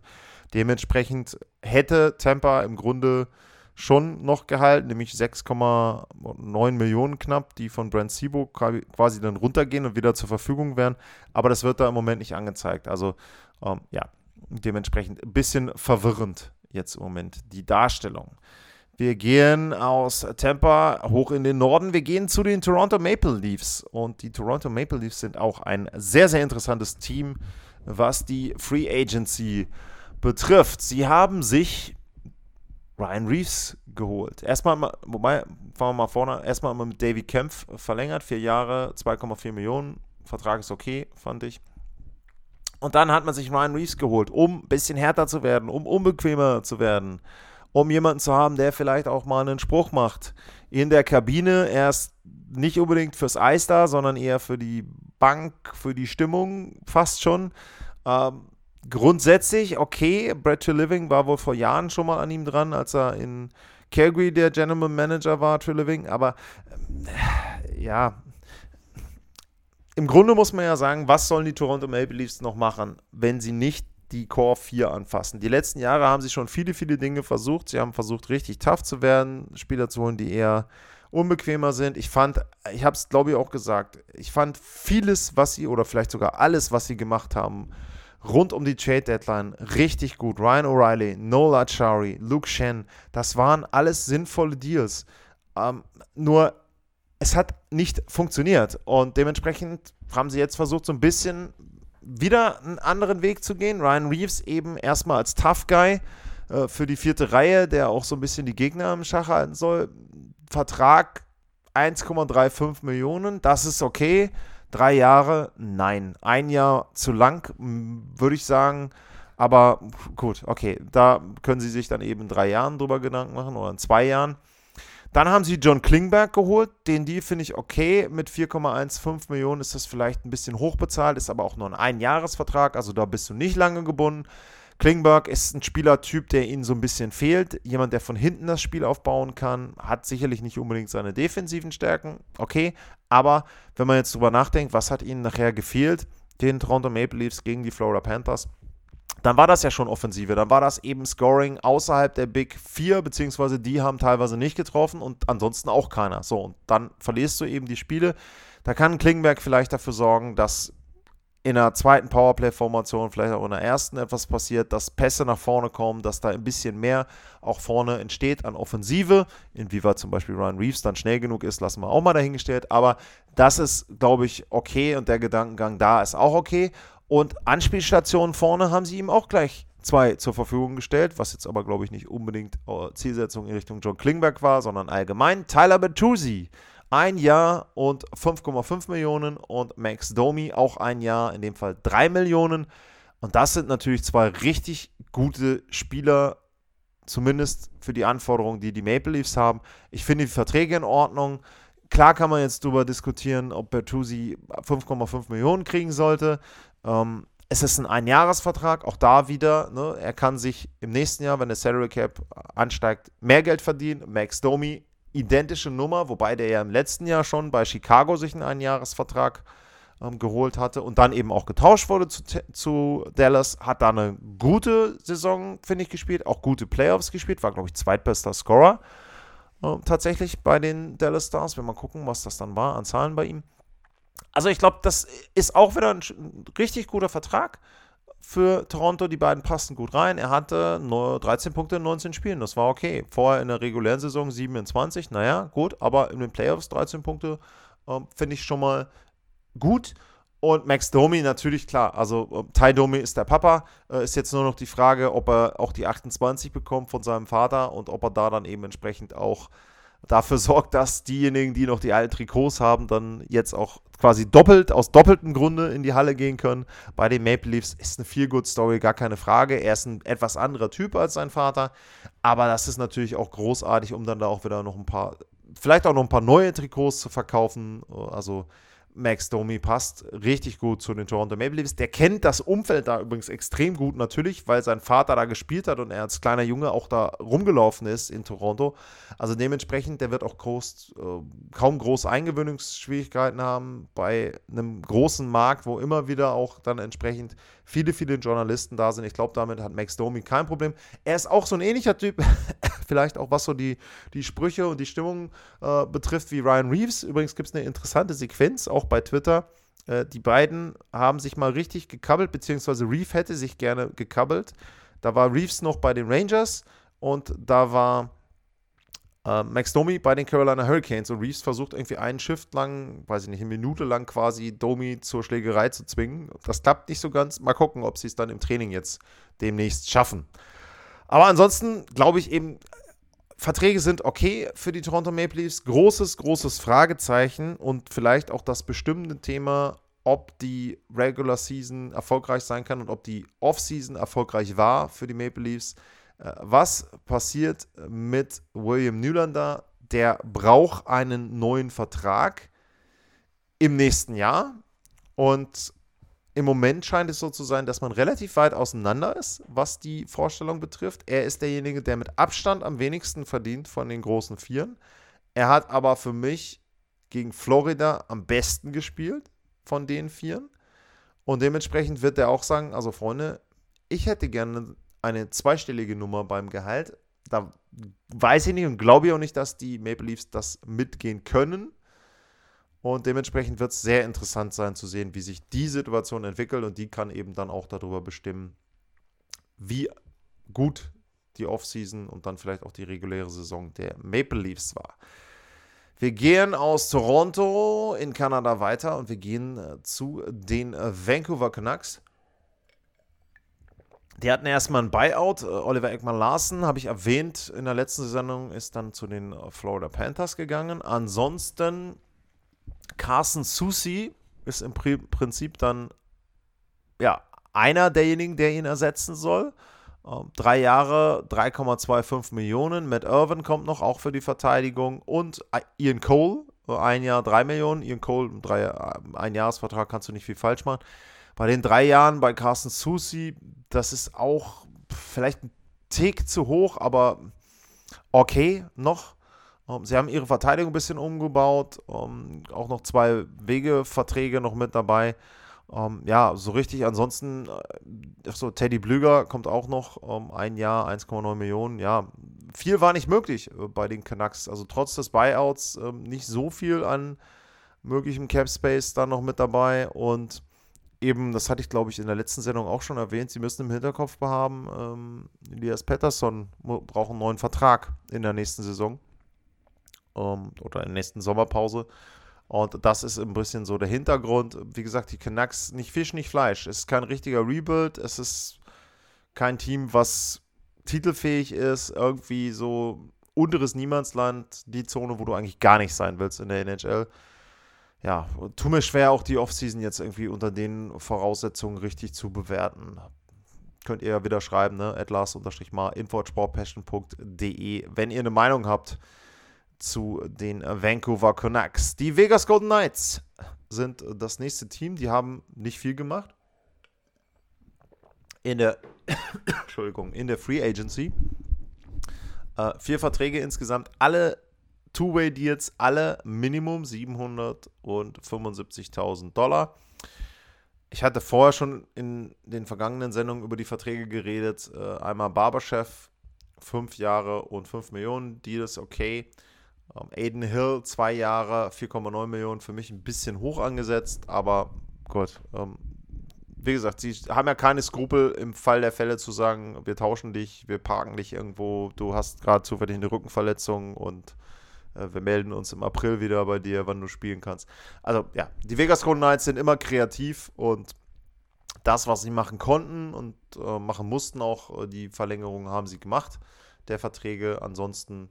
Dementsprechend hätte Tampa im Grunde schon noch gehalten, nämlich 6,9 Millionen knapp, die von Brent Sibo quasi dann runtergehen und wieder zur Verfügung wären. Aber das wird da im Moment nicht angezeigt. Also ähm, ja, dementsprechend ein bisschen verwirrend jetzt im Moment die Darstellung. Wir gehen aus Tampa hoch in den Norden. Wir gehen zu den Toronto Maple Leafs. Und die Toronto Maple Leafs sind auch ein sehr, sehr interessantes Team, was die Free Agency betrifft. Sie haben sich Ryan Reeves geholt. Erstmal, wobei, fangen wir mal vorne, erstmal mit Davy Kempf verlängert, vier Jahre, 2,4 Millionen. Vertrag ist okay, fand ich. Und dann hat man sich Ryan Reeves geholt, um ein bisschen härter zu werden, um unbequemer zu werden, um jemanden zu haben, der vielleicht auch mal einen Spruch macht. In der Kabine, er ist nicht unbedingt fürs Eis da, sondern eher für die Bank, für die Stimmung fast schon. Ähm, grundsätzlich, okay, Brad Treliving war wohl vor Jahren schon mal an ihm dran, als er in Calgary der General Manager war, Treliving, aber äh, ja, im Grunde muss man ja sagen, was sollen die Toronto Maple Leafs noch machen, wenn sie nicht die Core 4 anfassen? Die letzten Jahre haben sie schon viele, viele Dinge versucht. Sie haben versucht, richtig tough zu werden, Spieler zu holen, die eher unbequemer sind. Ich fand, ich habe es glaube ich auch gesagt, ich fand vieles, was sie, oder vielleicht sogar alles, was sie gemacht haben, rund um die Trade Deadline richtig gut. Ryan O'Reilly, Noel Achari, Luke Shen, das waren alles sinnvolle Deals. Ähm, nur es hat nicht funktioniert. Und dementsprechend haben sie jetzt versucht, so ein bisschen wieder einen anderen Weg zu gehen. Ryan Reeves eben erstmal als Tough Guy äh, für die vierte Reihe, der auch so ein bisschen die Gegner im Schach halten soll. Vertrag 1,35 Millionen, das ist okay. Drei Jahre, nein. Ein Jahr zu lang, würde ich sagen. Aber gut, okay, da können Sie sich dann eben in drei Jahren drüber Gedanken machen oder in zwei Jahren. Dann haben sie John Klingberg geholt. Den Deal finde ich okay. Mit 4,15 Millionen ist das vielleicht ein bisschen hochbezahlt, ist aber auch nur ein Einjahresvertrag, also da bist du nicht lange gebunden. Klingberg ist ein Spielertyp, der ihnen so ein bisschen fehlt. Jemand, der von hinten das Spiel aufbauen kann, hat sicherlich nicht unbedingt seine defensiven Stärken. Okay, aber wenn man jetzt drüber nachdenkt, was hat ihnen nachher gefehlt, den Toronto Maple Leafs gegen die Florida Panthers, dann war das ja schon Offensive. Dann war das eben Scoring außerhalb der Big 4, beziehungsweise die haben teilweise nicht getroffen und ansonsten auch keiner. So, und dann verlierst du eben die Spiele. Da kann Klingenberg vielleicht dafür sorgen, dass in der zweiten Powerplay-Formation, vielleicht auch in der ersten etwas passiert, dass Pässe nach vorne kommen, dass da ein bisschen mehr auch vorne entsteht an Offensive. Inwieweit zum Beispiel Ryan Reeves dann schnell genug ist, lassen wir auch mal dahingestellt. Aber das ist, glaube ich, okay und der Gedankengang da ist auch okay. Und Anspielstationen vorne haben sie ihm auch gleich zwei zur Verfügung gestellt, was jetzt aber, glaube ich, nicht unbedingt äh, Zielsetzung in Richtung John Klingberg war, sondern allgemein. Tyler Bertuzzi, ein Jahr und 5,5 Millionen und Max Domi auch ein Jahr, in dem Fall 3 Millionen. Und das sind natürlich zwei richtig gute Spieler Zumindest für die Anforderungen, die die Maple Leafs haben. Ich finde die Verträge in Ordnung. Klar kann man jetzt darüber diskutieren, ob Bertuzzi 5,5 Millionen kriegen sollte. Ähm, es ist ein Einjahresvertrag, auch da wieder. Ne, er kann sich im nächsten Jahr, wenn der Salary Cap ansteigt, mehr Geld verdienen. Max Domi, identische Nummer, wobei der ja im letzten Jahr schon bei Chicago sich einen Einjahresvertrag ähm, geholt hatte und dann eben auch getauscht wurde zu, zu Dallas. Hat da eine gute Saison, finde ich, gespielt, auch gute Playoffs gespielt, war, glaube ich, zweitbester Scorer äh, tatsächlich bei den Dallas Stars. Wenn wir mal gucken, was das dann war an Zahlen bei ihm. Also ich glaube, das ist auch wieder ein, richtig guter Vertrag für Toronto. Die beiden passten gut rein. Er hatte nur 13 Punkte in 19 Spielen. Das war okay. Vorher in der regulären Saison 27. Naja, gut. Aber in den Playoffs 13 Punkte äh, finde ich schon mal gut. Und Max Domi natürlich klar. Also äh, Ty Domi ist der Papa. Äh, ist jetzt nur noch die Frage, ob er auch die 28 bekommt von seinem Vater und ob er da dann eben entsprechend auch dafür sorgt, dass diejenigen, die noch die alten Trikots haben, dann jetzt auch quasi doppelt, aus doppeltem Grunde in die Halle gehen können. Bei den Maple Leafs ist eine viel good Story, gar keine Frage. Er ist ein etwas anderer Typ als sein Vater, aber das ist natürlich auch großartig, um dann da auch wieder noch ein paar, vielleicht auch noch ein paar neue Trikots zu verkaufen. Also Max Domi passt richtig gut zu den Toronto Maple Leafs. Der kennt das Umfeld da übrigens extrem gut, natürlich, weil sein Vater da gespielt hat und er als kleiner Junge auch da rumgelaufen ist in Toronto. Also dementsprechend, der wird auch groß, äh, kaum große Eingewöhnungsschwierigkeiten haben bei einem großen Markt, wo immer wieder auch dann entsprechend viele, viele Journalisten da sind. Ich glaube, damit hat Max Domi kein Problem. Er ist auch so ein ähnlicher Typ, vielleicht auch was so die, die Sprüche und die Stimmung äh, betrifft, wie Ryan Reeves. Übrigens gibt es eine interessante Sequenz, auch bei Twitter. Äh, die beiden haben sich mal richtig gekabbelt, beziehungsweise Reeves hätte sich gerne gekabbelt. Da war Reeves noch bei den Rangers und da war äh, Max Domi bei den Carolina Hurricanes und Reeves versucht irgendwie einen Shift lang, weiß ich nicht, eine Minute lang quasi Domi zur Schlägerei zu zwingen. Das klappt nicht so ganz. Mal gucken, ob sie es dann im Training jetzt demnächst schaffen. Aber ansonsten glaube ich eben, Verträge sind okay für die Toronto Maple Leafs. Großes, großes Fragezeichen und vielleicht auch das bestimmende Thema, ob die Regular Season erfolgreich sein kann und ob die Offseason erfolgreich war für die Maple Leafs. Äh, was passiert mit William Nylander? Der braucht einen neuen Vertrag im nächsten Jahr und im Moment scheint es so zu sein, dass man relativ weit auseinander ist, was die Vorstellung betrifft. Er ist derjenige, der mit Abstand am wenigsten verdient von den großen Vieren. Er hat aber für mich gegen Florida am besten gespielt von den Vieren. Und dementsprechend wird er auch sagen, also Freunde, ich hätte gerne eine zweistellige Nummer beim Gehalt. Da weiß ich nicht und glaube ich auch nicht, dass die Maple Leafs das mitgehen können. Und dementsprechend wird es sehr interessant sein zu sehen, wie sich die Situation entwickelt und die kann eben dann auch darüber bestimmen, wie gut die Offseason und dann vielleicht auch die reguläre Saison der Maple Leafs war. Wir gehen aus Toronto in Kanada weiter und wir gehen äh, zu den äh, Vancouver Canucks. Die hatten erstmal ein Buyout. Äh, Oliver Ekman Larsen, habe ich erwähnt, in der letzten Sendung ist dann zu den Florida Panthers gegangen. Ansonsten Carson Susi ist im Prinzip dann ja, einer derjenigen, der ihn ersetzen soll. Ähm, drei Jahre, 3,25 Millionen. Matt Irvin kommt noch, auch für die Verteidigung. Und Ian Cole, ein Jahr, drei Millionen. Ian Cole, drei, ein Jahresvertrag kannst du nicht viel falsch machen. Bei den drei Jahren bei Carson Susi, das ist auch vielleicht ein Tick zu hoch, aber okay noch. Ähm, sie haben ihre Verteidigung ein bisschen umgebaut, um, ähm, auch noch zwei Wegeverträge noch mit dabei. Ähm, ja, so richtig. Ansonsten, äh, so Teddy Blüger kommt auch noch ein Jahr, 1,9 Millionen. Ja, viel war nicht möglich äh, bei den Canucks. Also trotz des Buyouts nicht so viel an möglichem Cap Space dann noch mit dabei. Und eben, das hatte ich glaube ich in der letzten Sendung auch schon erwähnt, sie müssen im Hinterkopf behaben, ähm, Elias Pettersson braucht einen neuen Vertrag in der nächsten Saison ähm, oder in der nächsten Sommerpause. Und das ist ein bisschen so der Hintergrund. Wie gesagt, die Canucks, nicht Fisch, nicht Fleisch. Es ist kein richtiger Rebuild. Es ist kein Team, was titelfähig ist. Irgendwie so unteres Niemandsland, die Zone, wo du eigentlich gar nicht sein willst in der NHL. Ja, tu mir schwer, auch die Offseason jetzt irgendwie unter den Voraussetzungen richtig zu bewerten. könnt ihr ja wieder schreiben, ne? atlas-mar.info.sportpassion.de, wenn ihr eine Meinung habt zu den Vancouver Canucks. Die Vegas Golden Knights sind das nächste Team. Die haben nicht viel gemacht. In der, Entschuldigung, in der Free Agency. Äh, vier Verträge insgesamt, alle Two-Way-Deals, alle Minimum 775.000 Dollar. Ich hatte vorher schon in den vergangenen Sendungen über die Verträge geredet. Äh, einmal Barberchef, fünf Jahre und 5 Millionen, Deals okay. Ähm, Aiden Hill, zwei Jahre, 4,9 Millionen, für mich ein bisschen hoch angesetzt, aber gut. Ähm, wie gesagt, sie haben ja keine Skrupel im Fall der Fälle zu sagen, wir tauschen dich, wir parken dich irgendwo, du hast gerade zufällig eine Rückenverletzung und äh, wir melden uns im April wieder bei dir, wann du spielen kannst. Also ja, die Vegas Golden Knights sind immer kreativ und das, was sie machen konnten und äh, machen mussten, auch äh, die Verlängerungen haben sie gemacht, der Verträge. Ansonsten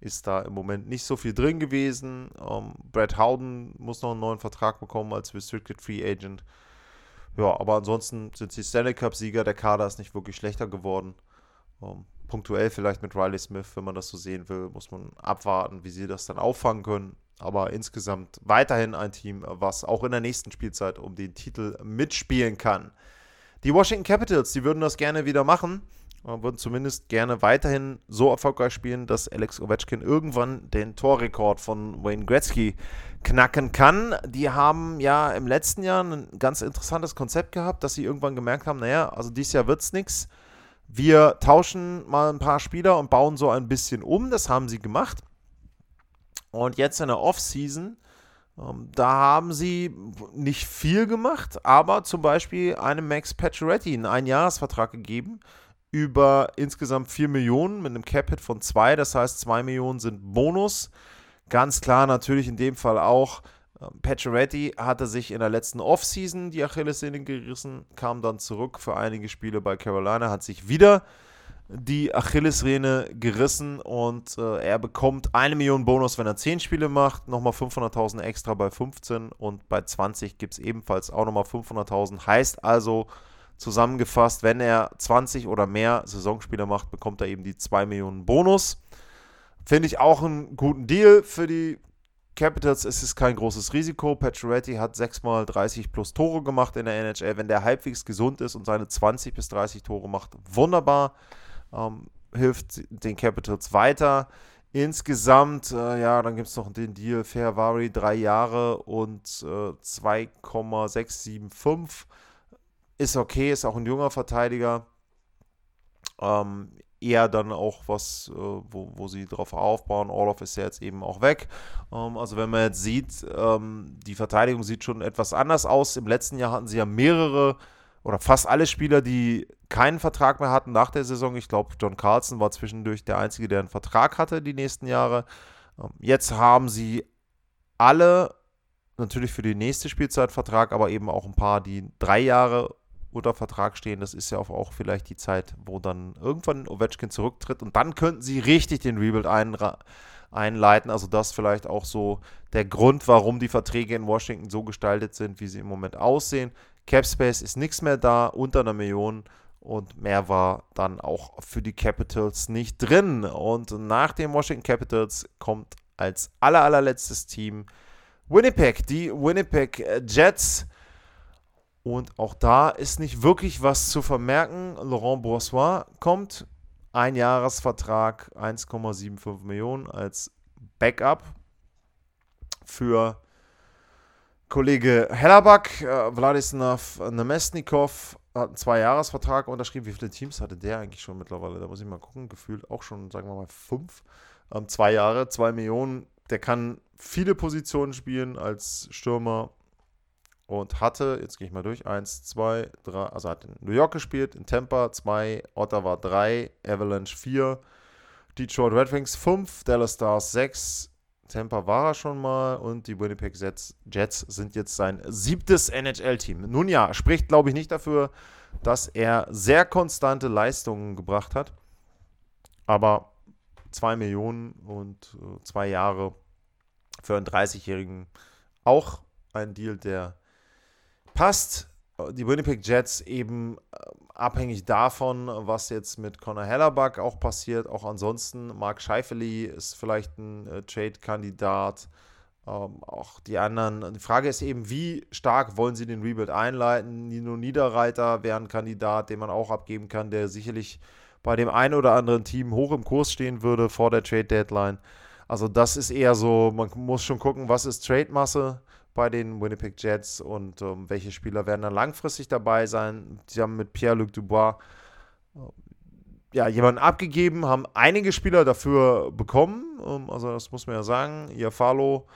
ist da im Moment nicht so viel drin gewesen. Ähm, Brad Howden muss noch einen neuen Vertrag bekommen als Restricted Free Agent. Ja, aber ansonsten sind sie Stanley Cup-Sieger. Der Kader ist nicht wirklich schlechter geworden. Ähm, punktuell vielleicht mit Riley Smith, wenn man das so sehen will, muss man abwarten, wie sie das dann auffangen können. Aber insgesamt weiterhin ein Team, was auch in der nächsten Spielzeit um den Titel mitspielen kann. Die Washington Capitals, die würden das gerne wieder machen würden zumindest gerne weiterhin so erfolgreich spielen, dass Alex Ovechkin irgendwann den Torrekord von Wayne Gretzky knacken kann. Die haben ja im letzten Jahr ein ganz interessantes Konzept gehabt, dass sie irgendwann gemerkt haben, naja, also dieses Jahr wird es nichts. Wir tauschen mal ein paar Spieler und bauen so ein bisschen um. Das haben sie gemacht. Und jetzt in der Offseason, ähm, da haben sie nicht viel gemacht, aber zum Beispiel einem Max Pacioretty einen Einjahresvertrag gegeben über insgesamt 4 Millionen mit einem Cap-Hit von 2. Das heißt, 2 Millionen sind Bonus. Ganz klar natürlich in dem Fall auch, äh, Pacioretty hatte sich in der letzten Offseason die Achillessehne gerissen, kam dann zurück für einige Spiele bei Carolina, hat sich wieder die Achillessehne gerissen und äh, er bekommt eine Million Bonus, wenn er 10 Spiele macht, nochmal 500.000 extra bei 15 und bei 20 gibt es ebenfalls auch nochmal 500.000. Heißt also, Zusammengefasst, wenn er 20 oder mehr Saisonspiele macht, bekommt er eben die 2 Millionen Bonus. Finde ich auch einen guten Deal für die Capitals. Es ist kein großes Risiko. Pacioretty hat 6 mal 30 plus Tore gemacht in der NHL. Wenn der halbwegs gesund ist und seine 20 bis 30 Tore macht, wunderbar. Ähm, hilft den Capitals weiter. Insgesamt, äh, ja, dann gibt es noch den Deal Fair Vary, drei Jahre und äh, 2,675 ist okay, ist auch ein junger Verteidiger. Ähm, eher dann auch was, äh, wo, wo sie drauf aufbauen. Orloff ist ja jetzt eben auch weg. Ähm, also wenn man jetzt sieht, ähm, die Verteidigung sieht schon etwas anders aus. Im letzten Jahr hatten sie ja mehrere oder fast alle Spieler, die keinen Vertrag mehr hatten nach der Saison. Ich glaube, John Carlson war zwischendurch der Einzige, der einen Vertrag hatte die nächsten Jahre. Ähm, jetzt haben sie alle natürlich für die nächste Spielzeit Vertrag, aber eben auch ein paar, die drei Jahre unter Vertrag stehen. Das ist ja auch, vielleicht die Zeit, wo dann irgendwann Ovechkin zurücktritt und dann könnten sie richtig den Rebuild ein, einleiten. Also das vielleicht auch so der Grund, warum die Verträge in Washington so gestaltet sind, wie sie im Moment aussehen. Capspace ist nichts mehr da, unter einer Million und mehr war dann auch für die Capitals nicht drin. Und nach den Washington Capitals kommt als aller, allerletztes Team Winnipeg, die Winnipeg Jets. Und auch da ist nicht wirklich was zu vermerken. Laurent Boursois kommt. Ein Jahresvertrag, 1,75 Millionen als Backup für Kollege Hellerback. Äh, Wladislav Nemesnikov hat einen Zwei-Jahres-Vertrag unterschrieben. Wie viele Teams hatte der eigentlich schon mittlerweile? Da muss ich mal gucken. Gefühlt auch schon, sagen wir mal, fünf. Ähm, zwei Jahre, zwei Millionen. Der kann viele Positionen spielen als Stürmer und hatte, jetzt gehe ich mal durch, 1, 2, 3, also hat in New York gespielt, in Tampa 2, Ottawa 3, Avalanche 4, Detroit Red Wings 5, Dallas Stars 6, Tampa war er schon mal und die Winnipeg Jets, Jets sind jetzt sein siebtes NHL-Team. Nun ja, spricht glaube ich nicht dafür, dass er sehr konstante Leistungen gebracht hat, aber 2 Millionen und 2 äh, Jahre für einen 30-Jährigen auch ein Deal, der passt. die Winnipeg Jets eben äh, abhängig davon, was jetzt mit Connor Hellerbuck auch passiert. Auch ansonsten, Mark Scheifele ist vielleicht ein äh, Trade-Kandidat. Ähm, auch die anderen. Die Frage ist eben, wie stark wollen sie den Rebuild einleiten? Nino Niederreiter wäre ein Kandidat, den man auch abgeben kann, der sicherlich bei dem einen oder anderen Team hoch im Kurs stehen würde vor der Trade Deadline. Also das ist eher so, man muss schon gucken, was ist Trade-Masse bei den Winnipeg Jets und ähm, welche Spieler werden dann langfristig dabei sein. Sie haben mit Pierre-Luc Dubois äh, ja, jemanden abgegeben, haben einige Spieler dafür bekommen. Ähm, also das muss man ja sagen. Iafalo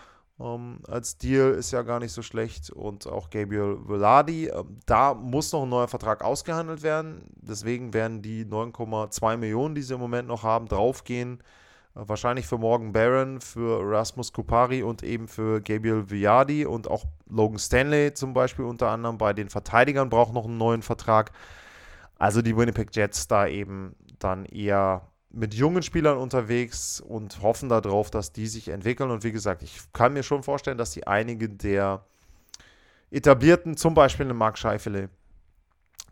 ähm, als Deal ist ja gar nicht so schlecht und auch Gabriel Veladi. Ähm, da muss noch ein neuer Vertrag ausgehandelt werden. Deswegen werden die 9,2 Millionen, die sie im Moment noch haben, draufgehen Wahrscheinlich für Morgan Barron, für Rasmus Kupari und eben für Gabriel Viadi und auch Logan Stanley zum Beispiel unter anderem. Bei den Verteidigern braucht noch einen neuen Vertrag. Also die Winnipeg Jets da eben dann eher mit jungen Spielern unterwegs und hoffen darauf, dass die sich entwickeln. Und wie gesagt, ich kann mir schon vorstellen, dass die einige der etablierten, zum Beispiel einen Mark Scheifele,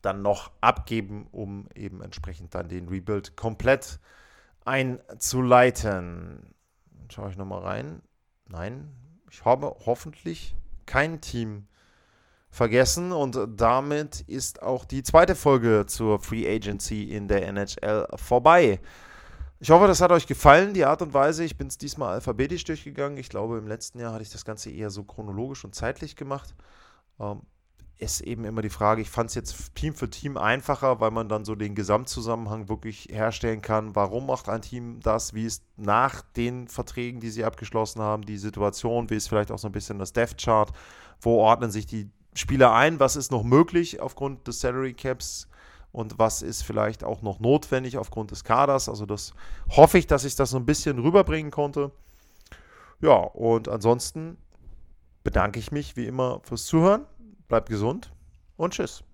dann noch abgeben, um eben entsprechend dann den Rebuild komplett zu einzuleiten. Schaue ich nochmal rein. Nein, ich habe hoffentlich kein Team vergessen und damit ist auch die zweite Folge zur Free Agency in der NHL vorbei. Ich hoffe, das hat euch gefallen, die Art und Weise. Ich bin es diesmal alphabetisch durchgegangen. Ich glaube, im letzten Jahr hatte ich das Ganze eher so chronologisch und zeitlich gemacht. Ähm, ist eben immer die Frage, ich fand es jetzt Team für Team einfacher, weil man dann so den Gesamtzusammenhang wirklich herstellen kann. Warum macht ein Team das? Wie ist nach den Verträgen, die sie abgeschlossen haben, die Situation? Wie ist vielleicht auch so ein bisschen das Death Chart? Wo ordnen sich die Spieler ein? Was ist noch möglich aufgrund des Salary Caps? Und was ist vielleicht auch noch notwendig aufgrund des Kaders? Also das hoffe ich, dass ich das so ein bisschen rüberbringen konnte. Ja, und ansonsten bedanke ich mich wie immer fürs Zuhören Bleibt gesund und tschüss.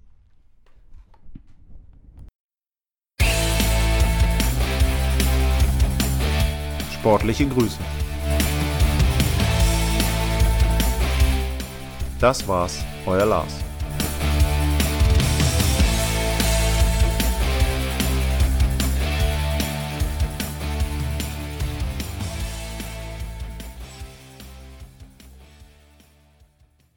Sportliche Grüße. Das war's, euer Lars.